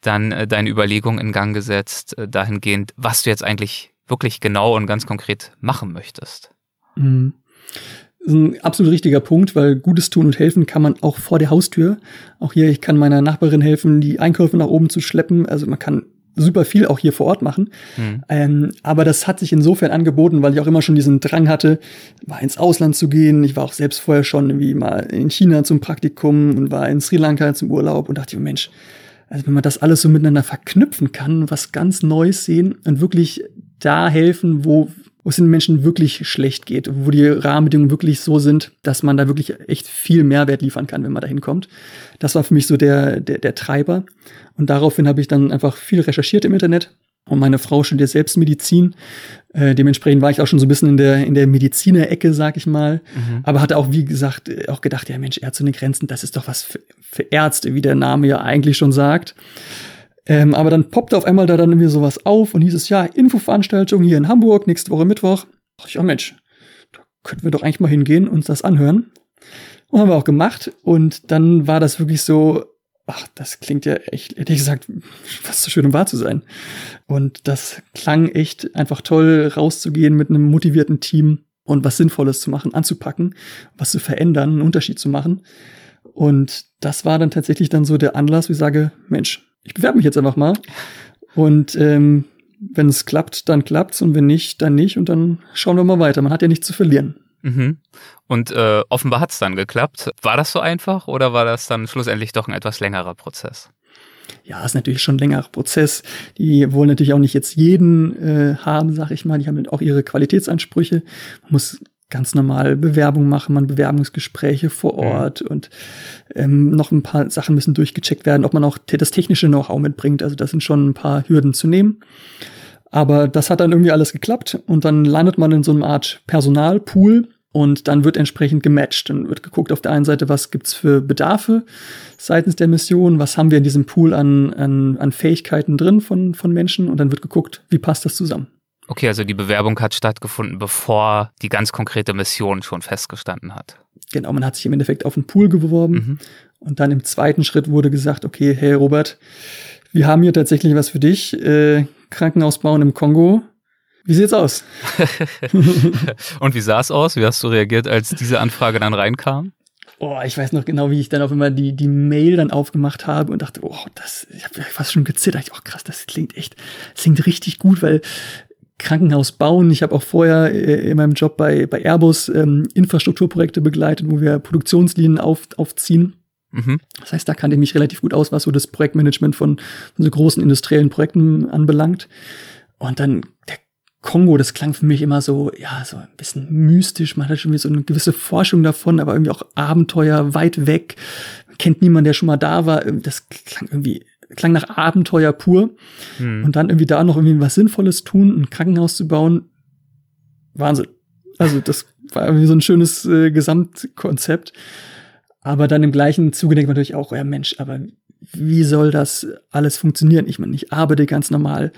dann äh, deine Überlegung in Gang gesetzt, äh, dahingehend, was du jetzt eigentlich wirklich genau und ganz konkret machen möchtest?
Mhm. Das ist ein absolut richtiger Punkt, weil Gutes tun und helfen kann man auch vor der Haustür. Auch hier, ich kann meiner Nachbarin helfen, die Einkäufe nach oben zu schleppen. Also man kann super viel auch hier vor Ort machen. Mhm. Ähm, aber das hat sich insofern angeboten, weil ich auch immer schon diesen Drang hatte, mal ins Ausland zu gehen. Ich war auch selbst vorher schon irgendwie mal in China zum Praktikum und war in Sri Lanka zum Urlaub und dachte, Mensch, also wenn man das alles so miteinander verknüpfen kann, was ganz Neues sehen und wirklich da helfen, wo wo es den Menschen wirklich schlecht geht, wo die Rahmenbedingungen wirklich so sind, dass man da wirklich echt viel Mehrwert liefern kann, wenn man da hinkommt. Das war für mich so der, der, der Treiber. Und daraufhin habe ich dann einfach viel recherchiert im Internet. Und meine Frau studiert selbst Medizin. Äh, dementsprechend war ich auch schon so ein bisschen in der, in der Mediziner-Ecke, sag ich mal. Mhm. Aber hatte auch, wie gesagt, auch gedacht, ja Mensch, Ärzte ohne Grenzen, das ist doch was für, für Ärzte, wie der Name ja eigentlich schon sagt. Ähm, aber dann poppte auf einmal da dann irgendwie sowas auf und hieß es, ja, Infoveranstaltung hier in Hamburg, nächste Woche Mittwoch. Ich, oh Mensch, da könnten wir doch eigentlich mal hingehen und uns das anhören. Und haben wir auch gemacht. Und dann war das wirklich so, ach, das klingt ja echt, hätte ich gesagt, fast so schön, um wahr zu sein. Und das klang echt einfach toll, rauszugehen mit einem motivierten Team und was Sinnvolles zu machen, anzupacken, was zu verändern, einen Unterschied zu machen. Und das war dann tatsächlich dann so der Anlass, wie ich sage, Mensch, ich bewerbe mich jetzt einfach mal. Und ähm, wenn es klappt, dann klappt's und wenn nicht, dann nicht und dann schauen wir mal weiter. Man hat ja nichts zu verlieren.
Mhm. Und äh, offenbar hat's dann geklappt. War das so einfach oder war das dann schlussendlich doch ein etwas längerer Prozess?
Ja, ist natürlich schon ein längerer Prozess. Die wollen natürlich auch nicht jetzt jeden äh, haben, sag ich mal. Die haben auch ihre Qualitätsansprüche. Man muss ganz normal Bewerbung machen, man Bewerbungsgespräche vor mhm. Ort mhm. und ähm, noch ein paar Sachen müssen durchgecheckt werden, ob man auch das technische Know-how mitbringt. Also das sind schon ein paar Hürden zu nehmen. Aber das hat dann irgendwie alles geklappt und dann landet man in so einer Art Personalpool und dann wird entsprechend gematcht. Dann wird geguckt auf der einen Seite, was gibt's für Bedarfe seitens der Mission, was haben wir in diesem Pool an, an, an Fähigkeiten drin von, von Menschen und dann wird geguckt, wie passt das zusammen.
Okay, also die Bewerbung hat stattgefunden, bevor die ganz konkrete Mission schon festgestanden hat.
Genau, man hat sich im Endeffekt auf den Pool geworben mhm. und dann im zweiten Schritt wurde gesagt, okay, hey Robert, Wir haben hier tatsächlich was für dich. Äh, Krankenhaus bauen im Kongo. Wie sieht's aus?
Und wie sah es aus? Wie hast du reagiert, als diese Anfrage dann reinkam?
Oh, ich weiß noch genau, wie ich dann auch immer die, die Mail dann aufgemacht habe und dachte, oh, das, ich habe fast schon gezittert. Ich, oh krass, das klingt echt, das klingt richtig gut, weil Krankenhaus bauen. Ich habe auch vorher äh, in meinem Job bei, bei Airbus ähm, Infrastrukturprojekte begleitet, wo wir Produktionslinien auf, aufziehen. Mhm. Das heißt, da kannte ich mich relativ gut aus, was so das Projektmanagement von, von so großen industriellen Projekten anbelangt. Und dann der Kongo, das klang für mich immer so, ja, so ein bisschen mystisch. Man hatte schon wieder so eine gewisse Forschung davon, aber irgendwie auch Abenteuer weit weg. Man kennt niemanden, der schon mal da war. Das klang irgendwie klang nach Abenteuer pur. Hm. Und dann irgendwie da noch irgendwie was Sinnvolles tun, ein Krankenhaus zu bauen. Wahnsinn. Also das war irgendwie so ein schönes äh, Gesamtkonzept. Aber dann im gleichen Zuge denkt man natürlich auch, ja Mensch, aber wie soll das alles funktionieren? Ich meine, ich arbeite ganz normal.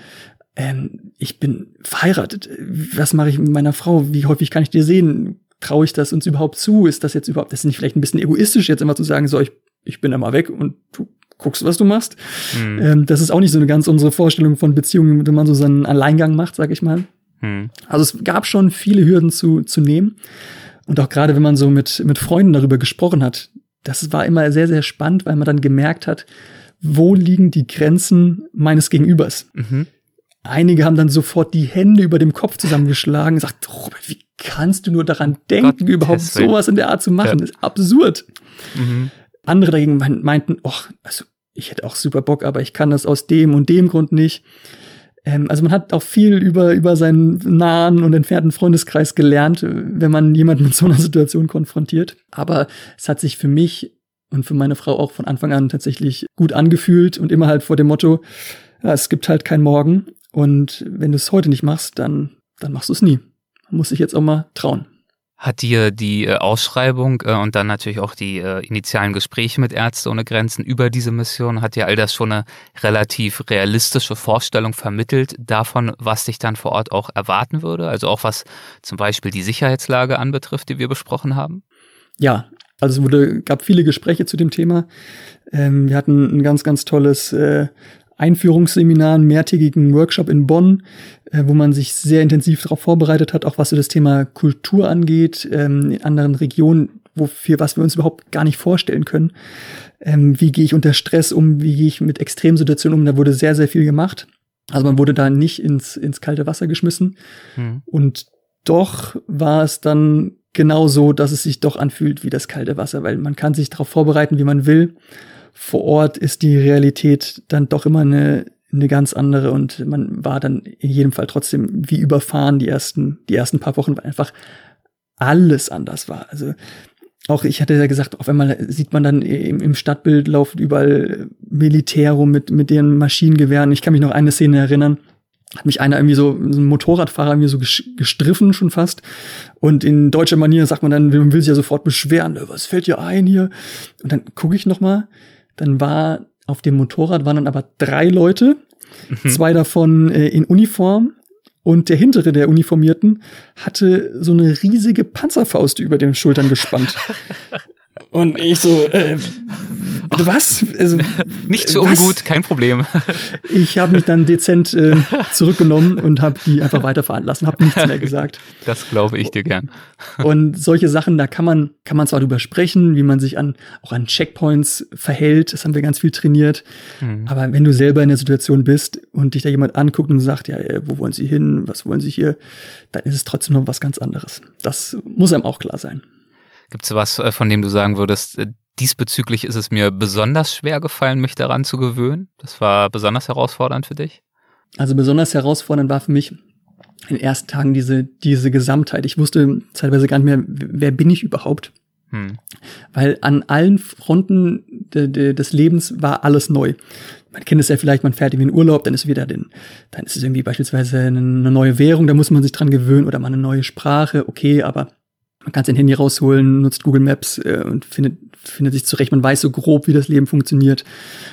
Ähm, ich bin verheiratet. Was mache ich mit meiner Frau? Wie häufig kann ich dir sehen? Traue ich das uns überhaupt zu? Ist das jetzt überhaupt, das ist nicht vielleicht ein bisschen egoistisch, jetzt immer zu sagen, so, ich, ich bin immer weg und du guckst, was du machst. Mhm. Ähm, das ist auch nicht so eine ganz unsere Vorstellung von Beziehungen, wenn man so seinen Alleingang macht, sag ich mal. Mhm. Also es gab schon viele Hürden zu, zu nehmen. Und auch gerade, wenn man so mit, mit Freunden darüber gesprochen hat, das war immer sehr, sehr spannend, weil man dann gemerkt hat, wo liegen die Grenzen meines Gegenübers. Mhm. Einige haben dann sofort die Hände über dem Kopf zusammengeschlagen und gesagt, Robert, wie kannst du nur daran denken, Gott, überhaupt sowas in der Art zu machen? Ja. Das ist absurd. Mhm. Andere dagegen meinten, ach, also ich hätte auch super Bock, aber ich kann das aus dem und dem Grund nicht. Ähm, also man hat auch viel über, über seinen nahen und entfernten Freundeskreis gelernt, wenn man jemanden mit so einer Situation konfrontiert. Aber es hat sich für mich und für meine Frau auch von Anfang an tatsächlich gut angefühlt und immer halt vor dem Motto, ja, es gibt halt kein Morgen. Und wenn du es heute nicht machst, dann, dann machst du es nie. Man muss sich jetzt auch mal trauen.
Hat dir die äh, Ausschreibung äh, und dann natürlich auch die äh, initialen Gespräche mit Ärzte ohne Grenzen über diese Mission, hat dir all das schon eine relativ realistische Vorstellung vermittelt davon, was dich dann vor Ort auch erwarten würde? Also auch was zum Beispiel die Sicherheitslage anbetrifft, die wir besprochen haben?
Ja, also es wurde, gab viele Gespräche zu dem Thema. Ähm, wir hatten ein ganz, ganz tolles äh, Einführungsseminar, einen mehrtägigen Workshop in Bonn, äh, wo man sich sehr intensiv darauf vorbereitet hat, auch was so das Thema Kultur angeht, ähm, in anderen Regionen, wofür was wir uns überhaupt gar nicht vorstellen können. Ähm, wie gehe ich unter Stress um, wie gehe ich mit Extremsituationen um, da wurde sehr, sehr viel gemacht. Also man wurde da nicht ins, ins kalte Wasser geschmissen. Hm. Und doch war es dann genau so, dass es sich doch anfühlt wie das kalte Wasser, weil man kann sich darauf vorbereiten, wie man will vor Ort ist die Realität dann doch immer eine, eine ganz andere und man war dann in jedem Fall trotzdem wie überfahren die ersten, die ersten paar Wochen, weil einfach alles anders war. Also auch ich hatte ja gesagt, auf einmal sieht man dann im, Stadtbild laufen überall Militär rum mit, mit deren Maschinengewehren. Ich kann mich noch eine Szene erinnern. Hat mich einer irgendwie so, so ein Motorradfahrer mir so gestriffen schon fast. Und in deutscher Manier sagt man dann, man will sich ja sofort beschweren. Was fällt dir ein hier? Und dann gucke ich noch mal dann war auf dem Motorrad waren dann aber drei Leute, mhm. zwei davon äh, in Uniform und der hintere der Uniformierten hatte so eine riesige Panzerfaust über den Schultern gespannt. Und ich so, äh, was?
Also, Nicht so was? ungut, kein Problem.
Ich habe mich dann dezent äh, zurückgenommen und habe die einfach weiterfahren lassen, habe nichts mehr gesagt.
Das glaube ich dir gern.
Und solche Sachen, da kann man, kann man zwar drüber sprechen, wie man sich an, auch an Checkpoints verhält, das haben wir ganz viel trainiert. Mhm. Aber wenn du selber in der Situation bist und dich da jemand anguckt und sagt, ja, äh, wo wollen Sie hin, was wollen Sie hier, dann ist es trotzdem noch was ganz anderes. Das muss einem auch klar sein.
Gibt es was, äh, von dem du sagen würdest, äh, diesbezüglich ist es mir besonders schwer gefallen, mich daran zu gewöhnen? Das war besonders herausfordernd für dich?
Also besonders herausfordernd war für mich in den ersten Tagen diese, diese Gesamtheit. Ich wusste zeitweise gar nicht mehr, wer bin ich überhaupt? Hm. Weil an allen Fronten de, de, des Lebens war alles neu. Man kennt es ja vielleicht, man fährt irgendwie in Urlaub, dann ist wieder den, dann ist es irgendwie beispielsweise eine, eine neue Währung, da muss man sich dran gewöhnen oder mal eine neue Sprache, okay, aber man kann sein Handy rausholen, nutzt Google Maps äh, und findet, findet sich zurecht. Man weiß so grob, wie das Leben funktioniert.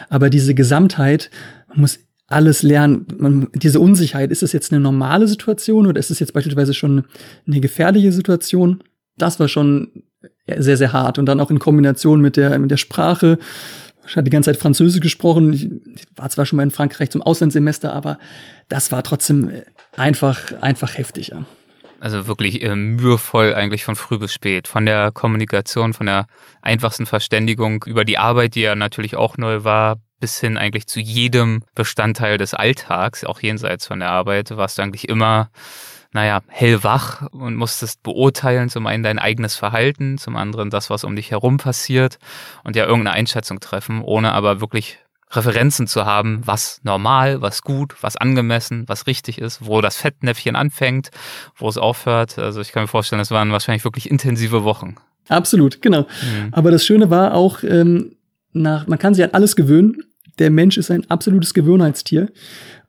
Aber diese Gesamtheit, man muss alles lernen. Man, diese Unsicherheit, ist das jetzt eine normale Situation oder ist es jetzt beispielsweise schon eine gefährliche Situation? Das war schon sehr, sehr hart. Und dann auch in Kombination mit der, mit der Sprache. Ich hatte die ganze Zeit Französisch gesprochen. Ich war zwar schon mal in Frankreich zum Auslandssemester, aber das war trotzdem einfach, einfach heftig. Ja.
Also wirklich äh, mühevoll eigentlich von früh bis spät. Von der Kommunikation, von der einfachsten Verständigung über die Arbeit, die ja natürlich auch neu war, bis hin eigentlich zu jedem Bestandteil des Alltags, auch jenseits von der Arbeit, warst du eigentlich immer, naja, hellwach und musstest beurteilen, zum einen dein eigenes Verhalten, zum anderen das, was um dich herum passiert und ja irgendeine Einschätzung treffen, ohne aber wirklich Referenzen zu haben, was normal, was gut, was angemessen, was richtig ist, wo das Fettnäpfchen anfängt, wo es aufhört. Also ich kann mir vorstellen, das waren wahrscheinlich wirklich intensive Wochen.
Absolut, genau. Mhm. Aber das Schöne war auch, ähm, nach, man kann sich an alles gewöhnen. Der Mensch ist ein absolutes Gewohnheitstier.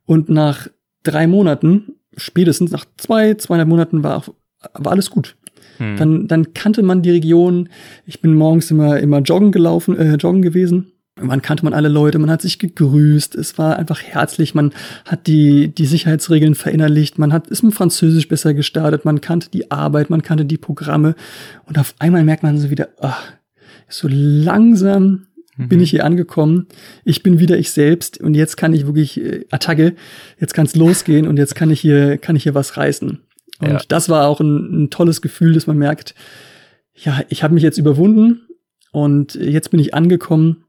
Und nach drei Monaten, spätestens nach zwei, zweieinhalb Monaten war, war alles gut. Hm. Dann, dann kannte man die Region. Ich bin morgens immer, immer joggen gelaufen, äh, joggen gewesen man kannte man alle Leute, man hat sich gegrüßt, es war einfach herzlich, man hat die, die Sicherheitsregeln verinnerlicht, man hat, ist mit Französisch besser gestartet, man kannte die Arbeit, man kannte die Programme. Und auf einmal merkt man so wieder, ach, so langsam mhm. bin ich hier angekommen, ich bin wieder ich selbst. Und jetzt kann ich wirklich äh, Attacke, jetzt kann es losgehen. Und jetzt kann ich hier, kann ich hier was reißen. Und ja. das war auch ein, ein tolles Gefühl, dass man merkt, ja, ich habe mich jetzt überwunden. Und jetzt bin ich angekommen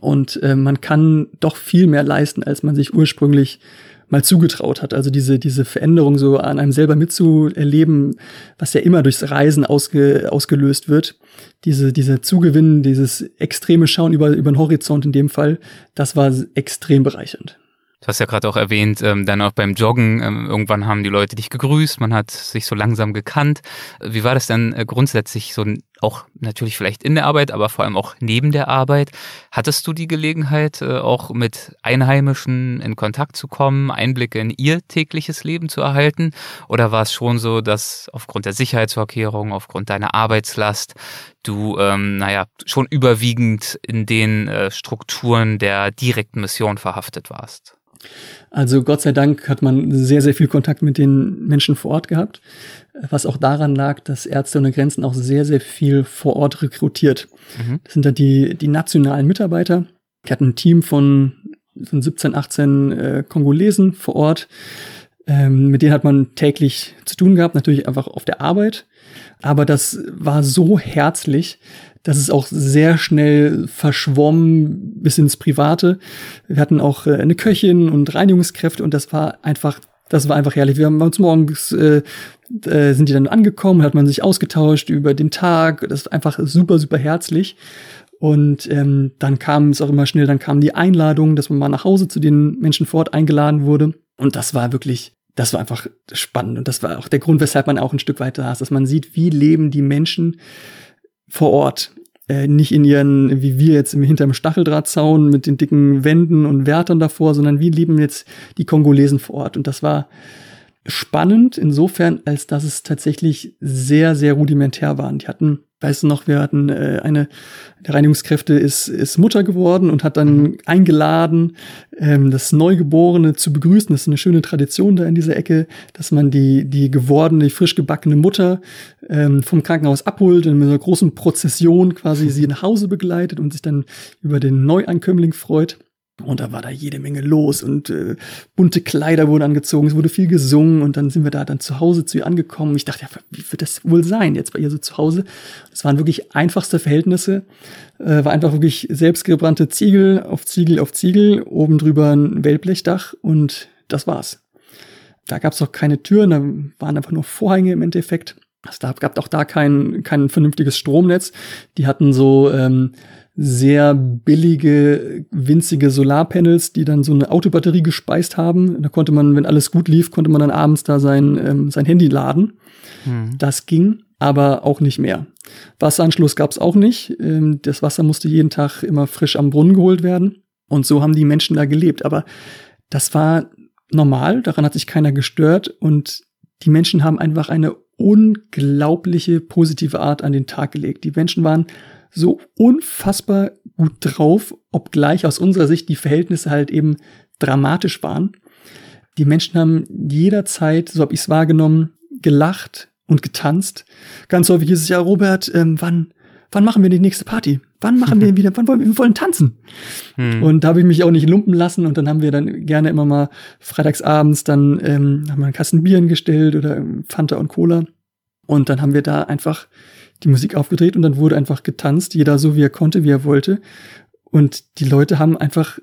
und äh, man kann doch viel mehr leisten, als man sich ursprünglich mal zugetraut hat. Also diese, diese Veränderung so an einem selber mitzuerleben, was ja immer durchs Reisen ausge, ausgelöst wird. Diese, diese Zugewinn, dieses extreme Schauen über, über den Horizont in dem Fall, das war extrem bereichernd.
Du hast ja gerade auch erwähnt, ähm, dann auch beim Joggen, ähm, irgendwann haben die Leute dich gegrüßt, man hat sich so langsam gekannt. Wie war das denn äh, grundsätzlich so auch natürlich vielleicht in der Arbeit, aber vor allem auch neben der Arbeit? Hattest du die Gelegenheit, äh, auch mit Einheimischen in Kontakt zu kommen, Einblicke in ihr tägliches Leben zu erhalten? Oder war es schon so, dass aufgrund der Sicherheitsvorkehrungen, aufgrund deiner Arbeitslast, du, ähm, naja, schon überwiegend in den äh, Strukturen der direkten Mission verhaftet warst?
Also Gott sei Dank hat man sehr, sehr viel Kontakt mit den Menschen vor Ort gehabt, was auch daran lag, dass Ärzte ohne Grenzen auch sehr, sehr viel vor Ort rekrutiert. Mhm. Das sind dann die, die nationalen Mitarbeiter. Ich hatte ein Team von, von 17, 18 äh, Kongolesen vor Ort. Ähm, mit denen hat man täglich zu tun gehabt, natürlich einfach auf der Arbeit. Aber das war so herzlich, das ist auch sehr schnell verschwommen bis ins Private. Wir hatten auch äh, eine Köchin und Reinigungskräfte und das war einfach, das war einfach herrlich. Wir haben uns morgens äh, äh, sind die dann angekommen, hat man sich ausgetauscht über den Tag. Das war einfach super, super herzlich. Und ähm, dann kam es auch immer schnell, dann kam die Einladung, dass man mal nach Hause zu den Menschen vor Ort eingeladen wurde. Und das war wirklich, das war einfach spannend. Und das war auch der Grund, weshalb man auch ein Stück weiter ist, dass man sieht, wie leben die Menschen vor Ort. Äh, nicht in ihren, wie wir jetzt hinterm Stacheldrahtzaun mit den dicken Wänden und Wärtern davor, sondern wie leben jetzt die Kongolesen vor Ort. Und das war spannend insofern, als dass es tatsächlich sehr, sehr rudimentär waren. Die hatten weißt du noch, wir hatten äh, eine der Reinigungskräfte ist, ist Mutter geworden und hat dann mhm. eingeladen, ähm, das Neugeborene zu begrüßen. Das ist eine schöne Tradition da in dieser Ecke, dass man die, die gewordene, frisch gebackene Mutter ähm, vom Krankenhaus abholt und mit einer großen Prozession quasi sie nach Hause begleitet und sich dann über den Neuankömmling freut. Und da war da jede Menge los und äh, bunte Kleider wurden angezogen, es wurde viel gesungen und dann sind wir da dann zu Hause zu ihr angekommen. Ich dachte, ja, wie wird das wohl sein jetzt bei ihr so zu Hause? Es waren wirklich einfachste Verhältnisse, äh, war einfach wirklich selbstgebrannte Ziegel auf Ziegel auf Ziegel, oben drüber ein Wellblechdach und das war's. Da gab's auch keine Türen, da waren einfach nur Vorhänge im Endeffekt. Es gab auch da kein, kein vernünftiges Stromnetz. Die hatten so ähm, sehr billige, winzige Solarpanels, die dann so eine Autobatterie gespeist haben. Da konnte man, wenn alles gut lief, konnte man dann abends da sein, ähm, sein Handy laden. Hm. Das ging, aber auch nicht mehr. Wasseranschluss gab es auch nicht. Ähm, das Wasser musste jeden Tag immer frisch am Brunnen geholt werden. Und so haben die Menschen da gelebt. Aber das war normal, daran hat sich keiner gestört. Und die Menschen haben einfach eine unglaubliche positive Art an den Tag gelegt. Die Menschen waren so unfassbar gut drauf, obgleich aus unserer Sicht die Verhältnisse halt eben dramatisch waren. Die Menschen haben jederzeit, so habe ich es wahrgenommen, gelacht und getanzt. Ganz häufig ist es ja, Robert, ähm, wann, wann machen wir die nächste Party? Wann machen wir wieder, wann wollen wir, wir wollen tanzen? Mhm. Und da habe ich mich auch nicht lumpen lassen und dann haben wir dann gerne immer mal freitagsabends dann ähm, haben wir einen Kasten Bieren gestellt oder Fanta und Cola. Und dann haben wir da einfach die Musik aufgedreht und dann wurde einfach getanzt, jeder so wie er konnte, wie er wollte. Und die Leute haben einfach,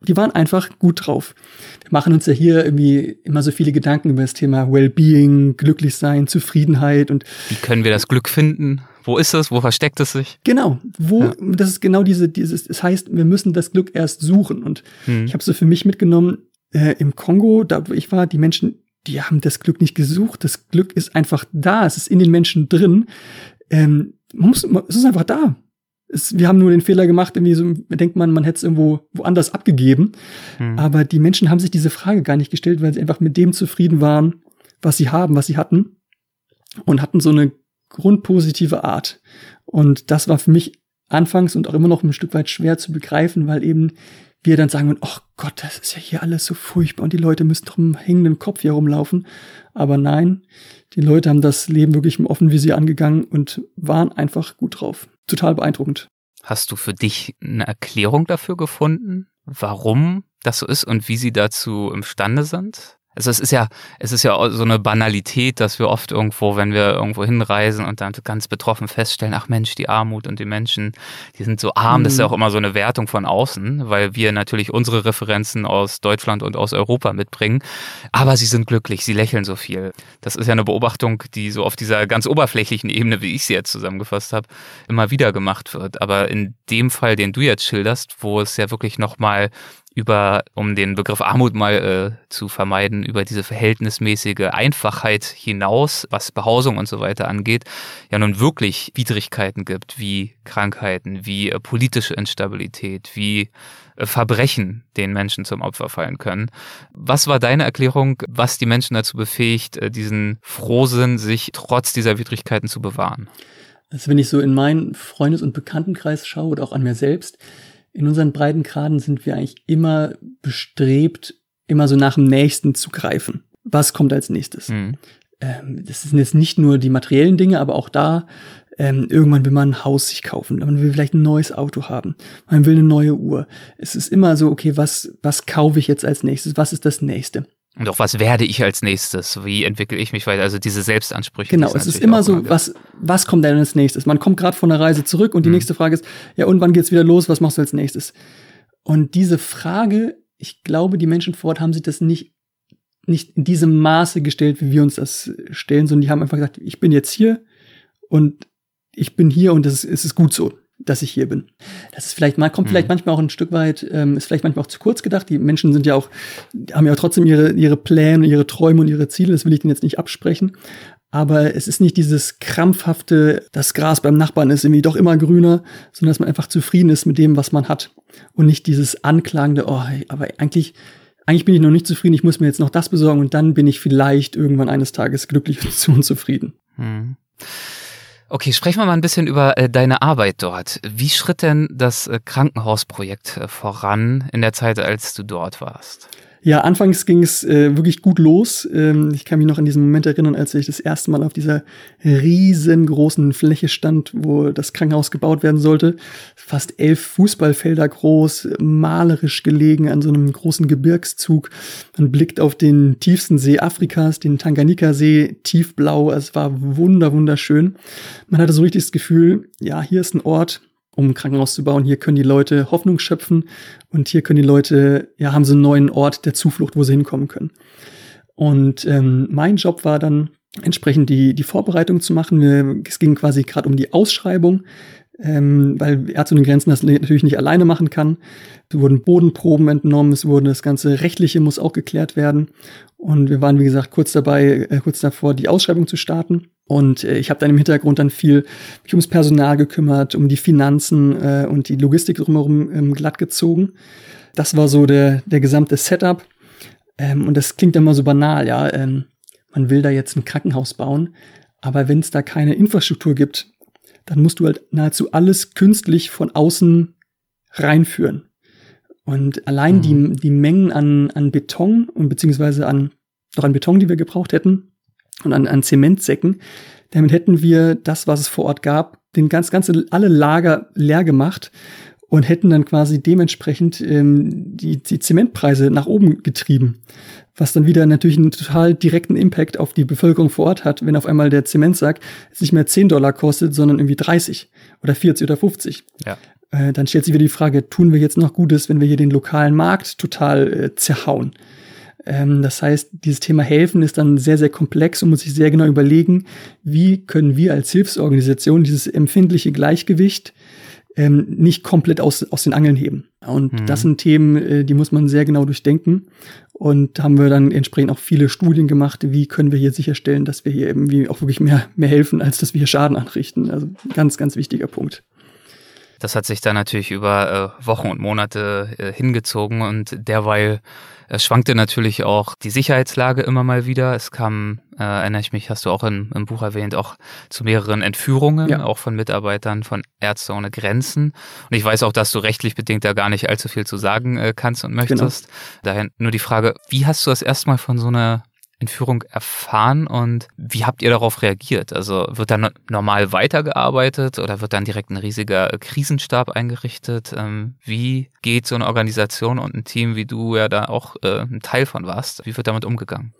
die waren einfach gut drauf. Wir machen uns ja hier irgendwie immer so viele Gedanken über das Thema Wellbeing, glücklich sein, Zufriedenheit und.
Wie können wir das Glück finden? Wo ist es? Wo versteckt es sich?
Genau, wo, ja. das ist genau diese, dieses, es das heißt, wir müssen das Glück erst suchen. Und hm. ich habe so für mich mitgenommen, äh, im Kongo, da wo ich war, die Menschen, die haben das Glück nicht gesucht. Das Glück ist einfach da, es ist in den Menschen drin. Ähm, man muss, es ist einfach da. Es, wir haben nur den Fehler gemacht, irgendwie so denkt man, man hätte es irgendwo woanders abgegeben. Hm. Aber die Menschen haben sich diese Frage gar nicht gestellt, weil sie einfach mit dem zufrieden waren, was sie haben, was sie hatten. Und hatten so eine grundpositive Art. Und das war für mich anfangs und auch immer noch ein Stück weit schwer zu begreifen, weil eben wir dann sagen, oh Gott, das ist ja hier alles so furchtbar und die Leute müssen doch im hängenden Kopf hier rumlaufen. Aber nein, die Leute haben das Leben wirklich im offenen Visier angegangen und waren einfach gut drauf. Total beeindruckend.
Hast du für dich eine Erklärung dafür gefunden, warum das so ist und wie sie dazu imstande sind? Also es ist ja, es ist ja so eine Banalität, dass wir oft irgendwo, wenn wir irgendwo hinreisen und dann ganz betroffen feststellen, ach Mensch, die Armut und die Menschen, die sind so arm, mhm. das ist ja mhm. auch immer so eine Wertung von außen, weil wir natürlich unsere Referenzen aus Deutschland und aus Europa mitbringen. Aber sie sind glücklich, sie lächeln so viel. Das ist ja eine Beobachtung, die so auf dieser ganz oberflächlichen Ebene, wie ich sie jetzt zusammengefasst habe, immer wieder gemacht wird. Aber in dem Fall, den du jetzt schilderst, wo es ja wirklich nochmal über, um den Begriff Armut mal äh, zu vermeiden, über diese verhältnismäßige Einfachheit hinaus, was Behausung und so weiter angeht, ja nun wirklich Widrigkeiten gibt, wie Krankheiten, wie äh, politische Instabilität, wie äh, Verbrechen den Menschen zum Opfer fallen können. Was war deine Erklärung, was die Menschen dazu befähigt, äh, diesen Frohsinn, sich trotz dieser Widrigkeiten zu bewahren?
Also wenn ich so in meinen Freundes- und Bekanntenkreis schaue oder auch an mir selbst, in unseren Breitengraden sind wir eigentlich immer bestrebt, immer so nach dem Nächsten zu greifen. Was kommt als nächstes? Mhm. Ähm, das sind jetzt nicht nur die materiellen Dinge, aber auch da, ähm, irgendwann will man ein Haus sich kaufen, man will vielleicht ein neues Auto haben, man will eine neue Uhr. Es ist immer so, okay, was, was kaufe ich jetzt als nächstes? Was ist das nächste?
Und auch was werde ich als nächstes? Wie entwickle ich mich weiter? Also diese Selbstansprüche.
Genau, es ist immer so, was, was kommt denn als nächstes? Man kommt gerade von der Reise zurück und die mhm. nächste Frage ist, ja, und wann geht's wieder los? Was machst du als nächstes? Und diese Frage, ich glaube, die Menschen vor Ort haben sich das nicht, nicht in diesem Maße gestellt, wie wir uns das stellen, sondern die haben einfach gesagt, ich bin jetzt hier und ich bin hier und es ist, es ist gut so dass ich hier bin. Das ist vielleicht mal, kommt mhm. vielleicht manchmal auch ein Stück weit, ähm, ist vielleicht manchmal auch zu kurz gedacht. Die Menschen sind ja auch, haben ja auch trotzdem ihre, ihre Pläne, ihre Träume und ihre Ziele. Das will ich denen jetzt nicht absprechen. Aber es ist nicht dieses krampfhafte, das Gras beim Nachbarn ist irgendwie doch immer grüner, sondern dass man einfach zufrieden ist mit dem, was man hat. Und nicht dieses anklagende, oh, aber eigentlich, eigentlich bin ich noch nicht zufrieden, ich muss mir jetzt noch das besorgen und dann bin ich vielleicht irgendwann eines Tages glücklich und zufrieden. Mhm.
Okay, sprechen wir mal ein bisschen über äh, deine Arbeit dort. Wie schritt denn das äh, Krankenhausprojekt äh, voran in der Zeit, als du dort warst?
Ja, anfangs ging es äh, wirklich gut los. Ähm, ich kann mich noch an diesen Moment erinnern, als ich das erste Mal auf dieser riesengroßen Fläche stand, wo das Krankenhaus gebaut werden sollte. Fast elf Fußballfelder groß, malerisch gelegen an so einem großen Gebirgszug. Man blickt auf den tiefsten See Afrikas, den Tanganika-See, tiefblau. Es war wunder, wunderschön. Man hatte so richtig das Gefühl, ja, hier ist ein Ort, um ein Krankenhaus zu bauen. Hier können die Leute Hoffnung schöpfen und hier können die Leute, ja, haben sie einen neuen Ort der Zuflucht, wo sie hinkommen können. Und ähm, mein Job war dann entsprechend die, die Vorbereitung zu machen. Es ging quasi gerade um die Ausschreibung, ähm, weil Ärzte und Grenzen das natürlich nicht alleine machen kann. Es wurden Bodenproben entnommen, es wurde das ganze Rechtliche muss auch geklärt werden. Und wir waren, wie gesagt, kurz dabei, äh, kurz davor, die Ausschreibung zu starten. Und äh, ich habe dann im Hintergrund dann viel mich ums Personal gekümmert, um die Finanzen äh, und die Logistik drumherum ähm, glatt gezogen. Das war so der, der gesamte Setup. Ähm, und das klingt immer so banal, ja. Ähm, man will da jetzt ein Krankenhaus bauen, aber wenn es da keine Infrastruktur gibt, dann musst du halt nahezu alles künstlich von außen reinführen. Und allein mhm. die, die Mengen an, an Beton und beziehungsweise an, noch an Beton, die wir gebraucht hätten, und an, an Zementsäcken. Damit hätten wir das, was es vor Ort gab, den ganz, ganze, alle Lager leer gemacht und hätten dann quasi dementsprechend ähm, die, die Zementpreise nach oben getrieben. Was dann wieder natürlich einen total direkten Impact auf die Bevölkerung vor Ort hat, wenn auf einmal der Zementsack nicht mehr 10 Dollar kostet, sondern irgendwie 30 oder 40 oder 50.
Ja.
Äh, dann stellt sich wieder die Frage, tun wir jetzt noch Gutes, wenn wir hier den lokalen Markt total äh, zerhauen? Ähm, das heißt, dieses Thema Helfen ist dann sehr, sehr komplex und muss sich sehr genau überlegen, wie können wir als Hilfsorganisation dieses empfindliche Gleichgewicht ähm, nicht komplett aus, aus den Angeln heben. Und mhm. das sind Themen, äh, die muss man sehr genau durchdenken. Und haben wir dann entsprechend auch viele Studien gemacht, wie können wir hier sicherstellen, dass wir hier irgendwie auch wirklich mehr, mehr helfen, als dass wir hier Schaden anrichten. Also ganz, ganz wichtiger Punkt.
Das hat sich dann natürlich über äh, Wochen und Monate äh, hingezogen und derweil es schwankte natürlich auch die Sicherheitslage immer mal wieder. Es kam, äh, erinnere ich mich, hast du auch in, im Buch erwähnt, auch zu mehreren Entführungen, ja. auch von Mitarbeitern von Ärzte ohne Grenzen. Und ich weiß auch, dass du rechtlich bedingt da gar nicht allzu viel zu sagen äh, kannst und möchtest. Genau. Daher nur die Frage, wie hast du das erstmal von so einer Entführung erfahren und wie habt ihr darauf reagiert? Also wird dann normal weitergearbeitet oder wird dann direkt ein riesiger Krisenstab eingerichtet? Ähm, wie geht so eine Organisation und ein Team, wie du ja da auch äh, ein Teil von warst, wie wird damit umgegangen?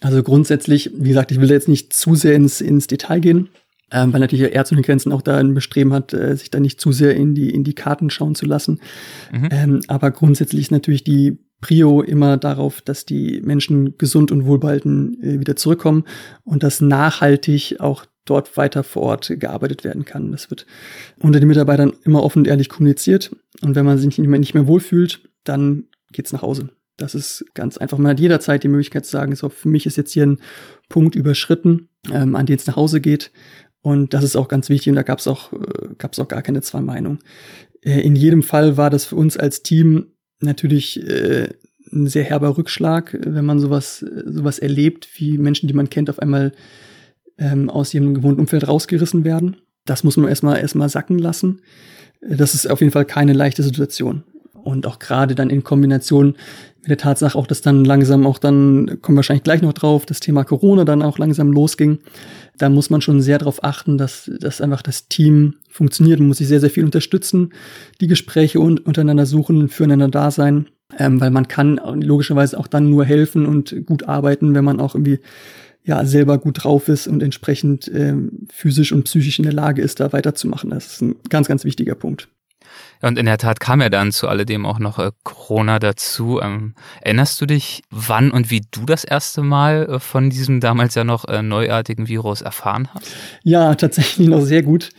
Also grundsätzlich, wie gesagt, ich will jetzt nicht zu sehr ins, ins Detail gehen, ähm, weil natürlich Ärzte ohne Grenzen auch da ein Bestreben hat, äh, sich da nicht zu sehr in die, in die Karten schauen zu lassen. Mhm. Ähm, aber grundsätzlich ist natürlich die Prio immer darauf, dass die Menschen gesund und wohlbehalten äh, wieder zurückkommen und dass nachhaltig auch dort weiter vor Ort gearbeitet werden kann. Das wird unter den Mitarbeitern immer offen und ehrlich kommuniziert. Und wenn man sich nicht mehr, nicht mehr wohlfühlt, dann geht's nach Hause. Das ist ganz einfach. Man hat jederzeit die Möglichkeit zu sagen, so, für mich ist jetzt hier ein Punkt überschritten, ähm, an den es nach Hause geht. Und das ist auch ganz wichtig. Und da gab es auch, äh, gab's auch gar keine zwei Meinungen. Äh, in jedem Fall war das für uns als Team natürlich äh, ein sehr herber Rückschlag, wenn man sowas, sowas erlebt, wie Menschen, die man kennt, auf einmal ähm, aus ihrem gewohnten Umfeld rausgerissen werden. Das muss man erstmal erstmal sacken lassen. Das ist auf jeden Fall keine leichte Situation. Und auch gerade dann in Kombination mit der Tatsache auch, dass dann langsam auch dann, kommen wir wahrscheinlich gleich noch drauf, das Thema Corona dann auch langsam losging. Da muss man schon sehr darauf achten, dass, dass einfach das Team funktioniert. Man muss sich sehr, sehr viel unterstützen, die Gespräche un untereinander suchen, füreinander da sein. Ähm, weil man kann logischerweise auch dann nur helfen und gut arbeiten, wenn man auch irgendwie ja selber gut drauf ist und entsprechend ähm, physisch und psychisch in der Lage ist, da weiterzumachen. Das ist ein ganz, ganz wichtiger Punkt.
Und in der Tat kam ja dann zu alledem auch noch äh, Corona dazu. Ähm, erinnerst du dich, wann und wie du das erste Mal äh, von diesem damals ja noch äh, neuartigen Virus erfahren hast?
Ja, tatsächlich noch sehr gut.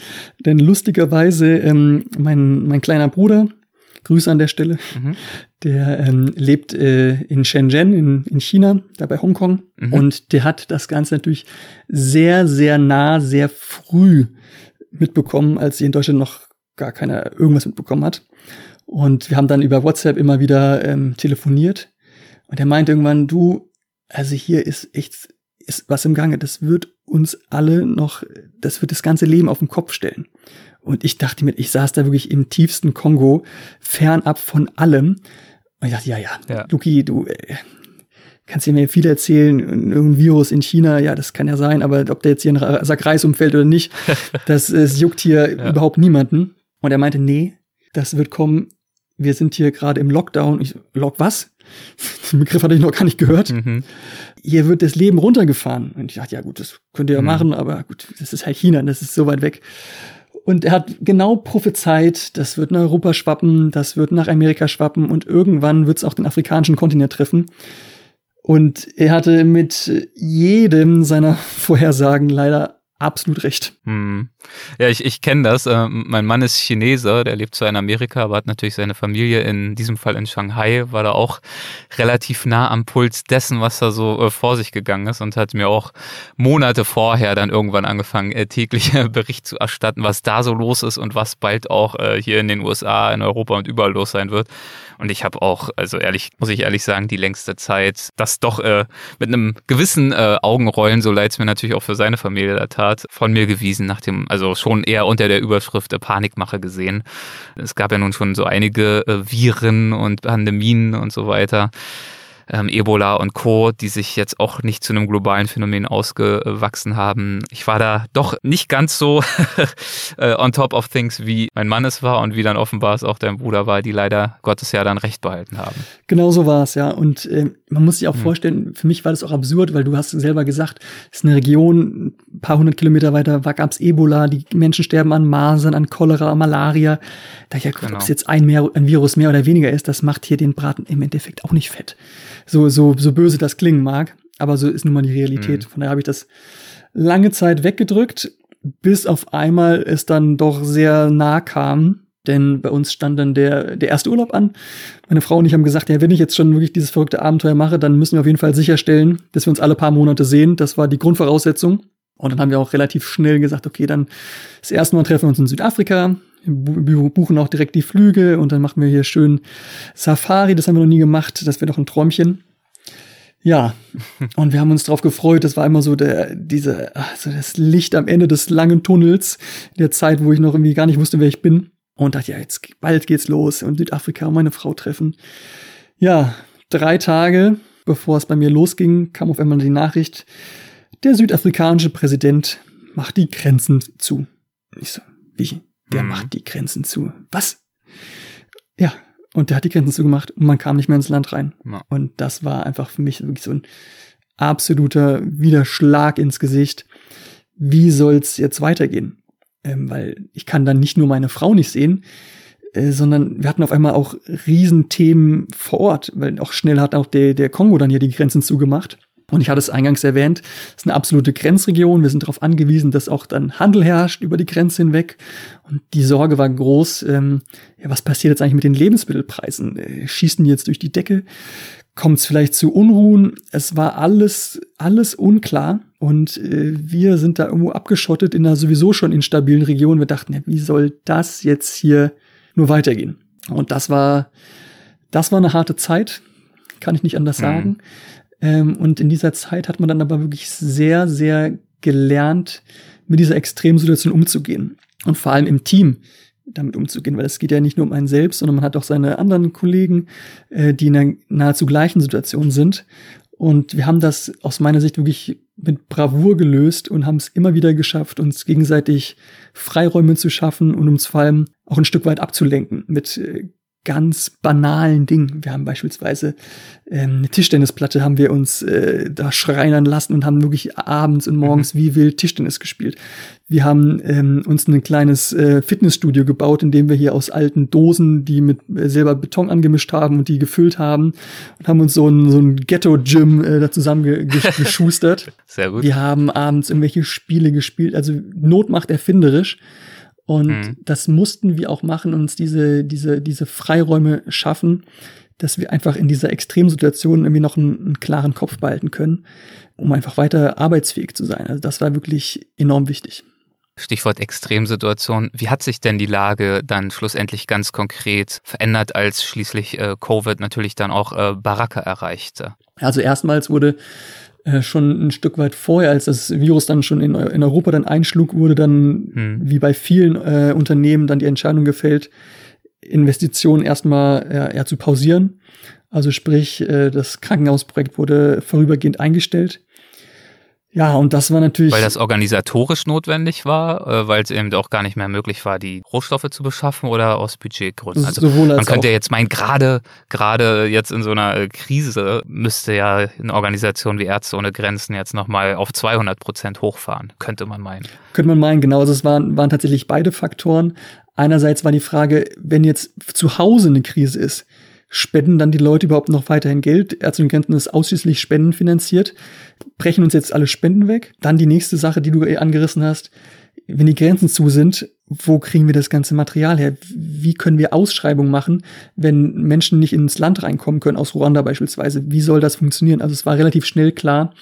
Denn lustigerweise, ähm, mein, mein kleiner Bruder, Grüße an der Stelle, mhm. der ähm, lebt äh, in Shenzhen in, in China, da bei Hongkong. Mhm. Und der hat das Ganze natürlich sehr, sehr nah, sehr früh mitbekommen, als sie in Deutschland noch gar keiner irgendwas mitbekommen hat. Und wir haben dann über WhatsApp immer wieder ähm, telefoniert. Und er meinte irgendwann, du, also hier ist echt ist was im Gange. Das wird uns alle noch, das wird das ganze Leben auf den Kopf stellen. Und ich dachte mir, ich saß da wirklich im tiefsten Kongo, fernab von allem. Und ich dachte, ja, ja, ja. Luki, du äh, kannst dir mir viel erzählen, irgendein Virus in China, ja, das kann ja sein, aber ob der jetzt hier ein Sack Reis umfällt oder nicht, das, das juckt hier ja. überhaupt niemanden. Und er meinte, nee, das wird kommen. Wir sind hier gerade im Lockdown. Ich, Lock was? Den Begriff hatte ich noch gar nicht gehört. Mhm. Hier wird das Leben runtergefahren. Und ich dachte, ja gut, das könnt ihr ja mhm. machen, aber gut, das ist halt China, das ist so weit weg. Und er hat genau prophezeit, das wird nach Europa schwappen, das wird nach Amerika schwappen und irgendwann wird es auch den afrikanischen Kontinent treffen. Und er hatte mit jedem seiner Vorhersagen leider absolut recht.
Hm. Ja, ich, ich kenne das. Äh, mein Mann ist Chineser, der lebt zwar in Amerika, aber hat natürlich seine Familie in diesem Fall in Shanghai, war da auch relativ nah am Puls dessen, was da so äh, vor sich gegangen ist und hat mir auch Monate vorher dann irgendwann angefangen, äh, täglich Bericht zu erstatten, was da so los ist und was bald auch äh, hier in den USA, in Europa und überall los sein wird. Und ich habe auch, also ehrlich, muss ich ehrlich sagen, die längste Zeit das doch äh, mit einem gewissen äh, Augenrollen, so leid es mir natürlich auch für seine Familie da tat, von mir gewiesen, nach dem, also schon eher unter der Überschrift äh, Panikmache gesehen. Es gab ja nun schon so einige äh, Viren und Pandemien und so weiter. Ähm, Ebola und Co., die sich jetzt auch nicht zu einem globalen Phänomen ausgewachsen haben. Ich war da doch nicht ganz so äh, on top of things, wie mein Mann es war und wie dann offenbar es auch dein Bruder war, die leider Gottes ja dann recht behalten haben.
Genau so war es, ja. Und äh, man muss sich auch hm. vorstellen, für mich war das auch absurd, weil du hast selber gesagt, es ist eine Region, ein paar hundert Kilometer weiter gab es Ebola, die Menschen sterben an Masern, an Cholera, Malaria. Da ja, genau. ob es jetzt ein, mehr, ein Virus mehr oder weniger ist, das macht hier den Braten im Endeffekt auch nicht fett. So, so, so böse das klingen mag, aber so ist nun mal die Realität. Mhm. Von daher habe ich das lange Zeit weggedrückt, bis auf einmal es dann doch sehr nah kam. Denn bei uns stand dann der, der erste Urlaub an. Meine Frau und ich haben gesagt, ja, wenn ich jetzt schon wirklich dieses verrückte Abenteuer mache, dann müssen wir auf jeden Fall sicherstellen, dass wir uns alle paar Monate sehen. Das war die Grundvoraussetzung. Und dann haben wir auch relativ schnell gesagt, okay, dann das erste Mal treffen wir uns in Südafrika, buchen auch direkt die Flüge und dann machen wir hier schön Safari, das haben wir noch nie gemacht, das wäre doch ein Träumchen. Ja, und wir haben uns darauf gefreut, das war immer so der, diese, also das Licht am Ende des langen Tunnels, der Zeit, wo ich noch irgendwie gar nicht wusste, wer ich bin. Und dachte, ja, jetzt bald geht's los und Südafrika und meine Frau treffen. Ja, drei Tage bevor es bei mir losging, kam auf einmal die Nachricht, der südafrikanische Präsident macht die Grenzen zu. Ich so, wie? Der mhm. macht die Grenzen zu. Was? Ja, und der hat die Grenzen zugemacht und man kam nicht mehr ins Land rein. Ja. Und das war einfach für mich wirklich so ein absoluter Widerschlag ins Gesicht. Wie soll's jetzt weitergehen? Ähm, weil ich kann dann nicht nur meine Frau nicht sehen, äh, sondern wir hatten auf einmal auch Riesenthemen vor Ort, weil auch schnell hat auch der, der Kongo dann hier die Grenzen zugemacht. Und ich hatte es eingangs erwähnt, es ist eine absolute Grenzregion. Wir sind darauf angewiesen, dass auch dann Handel herrscht über die Grenze hinweg. Und die Sorge war groß, ähm, ja, was passiert jetzt eigentlich mit den Lebensmittelpreisen? Äh, schießen die jetzt durch die Decke? Kommt es vielleicht zu Unruhen? Es war alles, alles unklar. Und äh, wir sind da irgendwo abgeschottet in einer sowieso schon instabilen Region. Wir dachten, ja, wie soll das jetzt hier nur weitergehen? Und das war, das war eine harte Zeit, kann ich nicht anders mhm. sagen. Ähm, und in dieser Zeit hat man dann aber wirklich sehr, sehr gelernt, mit dieser Extremsituation umzugehen. Und vor allem im Team damit umzugehen, weil es geht ja nicht nur um einen selbst, sondern man hat auch seine anderen Kollegen, äh, die in einer nahezu gleichen Situation sind. Und wir haben das aus meiner Sicht wirklich mit Bravour gelöst und haben es immer wieder geschafft, uns gegenseitig Freiräume zu schaffen und uns vor allem auch ein Stück weit abzulenken mit äh, ganz banalen Dingen. Wir haben beispielsweise ähm, eine Tischtennisplatte haben wir uns äh, da schreinern lassen und haben wirklich abends und morgens mhm. wie wild Tischtennis gespielt. Wir haben ähm, uns ein kleines äh, Fitnessstudio gebaut, in dem wir hier aus alten Dosen, die mit äh, selber Beton angemischt haben und die gefüllt haben und haben uns so ein, so ein Ghetto-Gym äh, da zusammengeschustert.
Sehr gut.
Wir haben abends irgendwelche Spiele gespielt, also Not macht erfinderisch. Und mhm. das mussten wir auch machen, uns diese, diese, diese Freiräume schaffen, dass wir einfach in dieser Extremsituation irgendwie noch einen, einen klaren Kopf behalten können, um einfach weiter arbeitsfähig zu sein. Also das war wirklich enorm wichtig.
Stichwort Extremsituation. Wie hat sich denn die Lage dann schlussendlich ganz konkret verändert, als schließlich äh, Covid natürlich dann auch äh, Baraka erreichte?
Also erstmals wurde äh, schon ein Stück weit vorher, als das Virus dann schon in, in Europa dann einschlug, wurde dann, hm. wie bei vielen äh, Unternehmen, dann die Entscheidung gefällt, Investitionen erstmal äh, eher zu pausieren. Also sprich, äh, das Krankenhausprojekt wurde vorübergehend eingestellt. Ja, und das war natürlich.
Weil das organisatorisch notwendig war, äh, weil es eben auch gar nicht mehr möglich war, die Rohstoffe zu beschaffen oder aus Budgetgründen. Also Sowohl als man könnte ja jetzt meinen, gerade, gerade jetzt in so einer äh, Krise müsste ja eine Organisation wie Ärzte ohne Grenzen jetzt nochmal auf 200 Prozent hochfahren, könnte man meinen.
Könnte man meinen, genau. Also es waren, waren tatsächlich beide Faktoren. Einerseits war die Frage, wenn jetzt zu Hause eine Krise ist, spenden dann die Leute überhaupt noch weiterhin Geld? Ärzte und Grenzen ist ausschließlich spendenfinanziert. Brechen uns jetzt alle Spenden weg? Dann die nächste Sache, die du angerissen hast. Wenn die Grenzen zu sind, wo kriegen wir das ganze Material her? Wie können wir Ausschreibungen machen, wenn Menschen nicht ins Land reinkommen können, aus Ruanda beispielsweise? Wie soll das funktionieren? Also es war relativ schnell klar,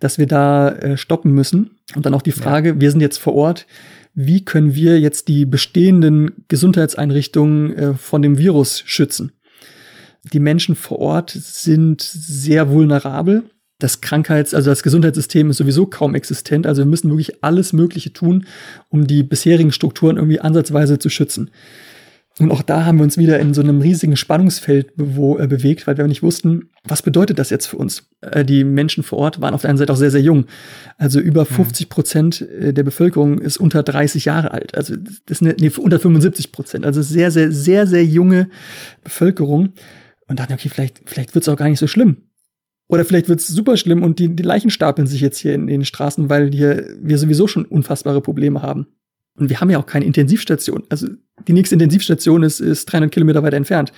dass wir da äh, stoppen müssen. Und dann auch die Frage, ja. wir sind jetzt vor Ort, wie können wir jetzt die bestehenden Gesundheitseinrichtungen äh, von dem Virus schützen? Die Menschen vor Ort sind sehr vulnerabel. Das Krankheits-, also das Gesundheitssystem ist sowieso kaum existent. Also wir müssen wirklich alles Mögliche tun, um die bisherigen Strukturen irgendwie ansatzweise zu schützen. Und auch da haben wir uns wieder in so einem riesigen Spannungsfeld bewo- äh, bewegt, weil wir nicht wussten, was bedeutet das jetzt für uns? Äh, die Menschen vor Ort waren auf der einen Seite auch sehr, sehr jung. Also über 50 Prozent äh, der Bevölkerung ist unter 30 Jahre alt. Also das ist eine, nee, unter 75 Prozent. Also sehr, sehr, sehr, sehr junge Bevölkerung. Und dachten, okay, vielleicht, vielleicht wird es auch gar nicht so schlimm. Oder vielleicht wird es super schlimm und die, die Leichen stapeln sich jetzt hier in, den Straßen, weil hier wir sowieso schon unfassbare Probleme haben. Und wir haben ja auch keine Intensivstation. Also die nächste Intensivstation ist, ist 300 Kilometer weiter entfernt.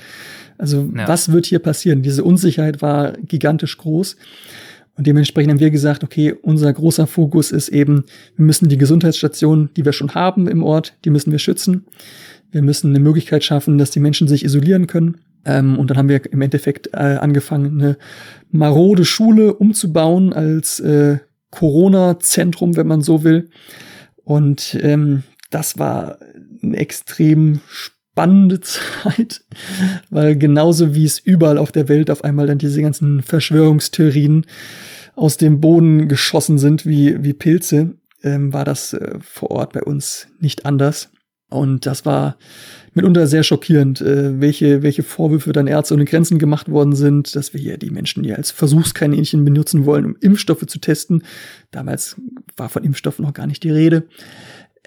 Also ja. was wird hier passieren? Diese Unsicherheit war gigantisch groß. Und dementsprechend haben wir gesagt, okay, unser großer Fokus ist eben, wir müssen die Gesundheitsstationen, die wir schon haben im Ort, die müssen wir schützen. Wir müssen eine Möglichkeit schaffen, dass die Menschen sich isolieren können. Ähm, und dann haben wir im Endeffekt äh, angefangen, eine marode Schule umzubauen als äh, Corona-Zentrum, wenn man so will. Und ähm, das war eine extrem spannende Zeit, weil genauso wie es überall auf der Welt auf einmal dann diese ganzen Verschwörungstheorien aus dem Boden geschossen sind wie, wie Pilze, ähm, war das äh, vor Ort bei uns nicht anders. Und das war mitunter sehr schockierend, äh, welche, welche Vorwürfe dann Ärzte ohne Grenzen gemacht worden sind, dass wir hier die Menschen hier als Versuchskaninchen benutzen wollen, um Impfstoffe zu testen. Damals war von Impfstoffen noch gar nicht die Rede.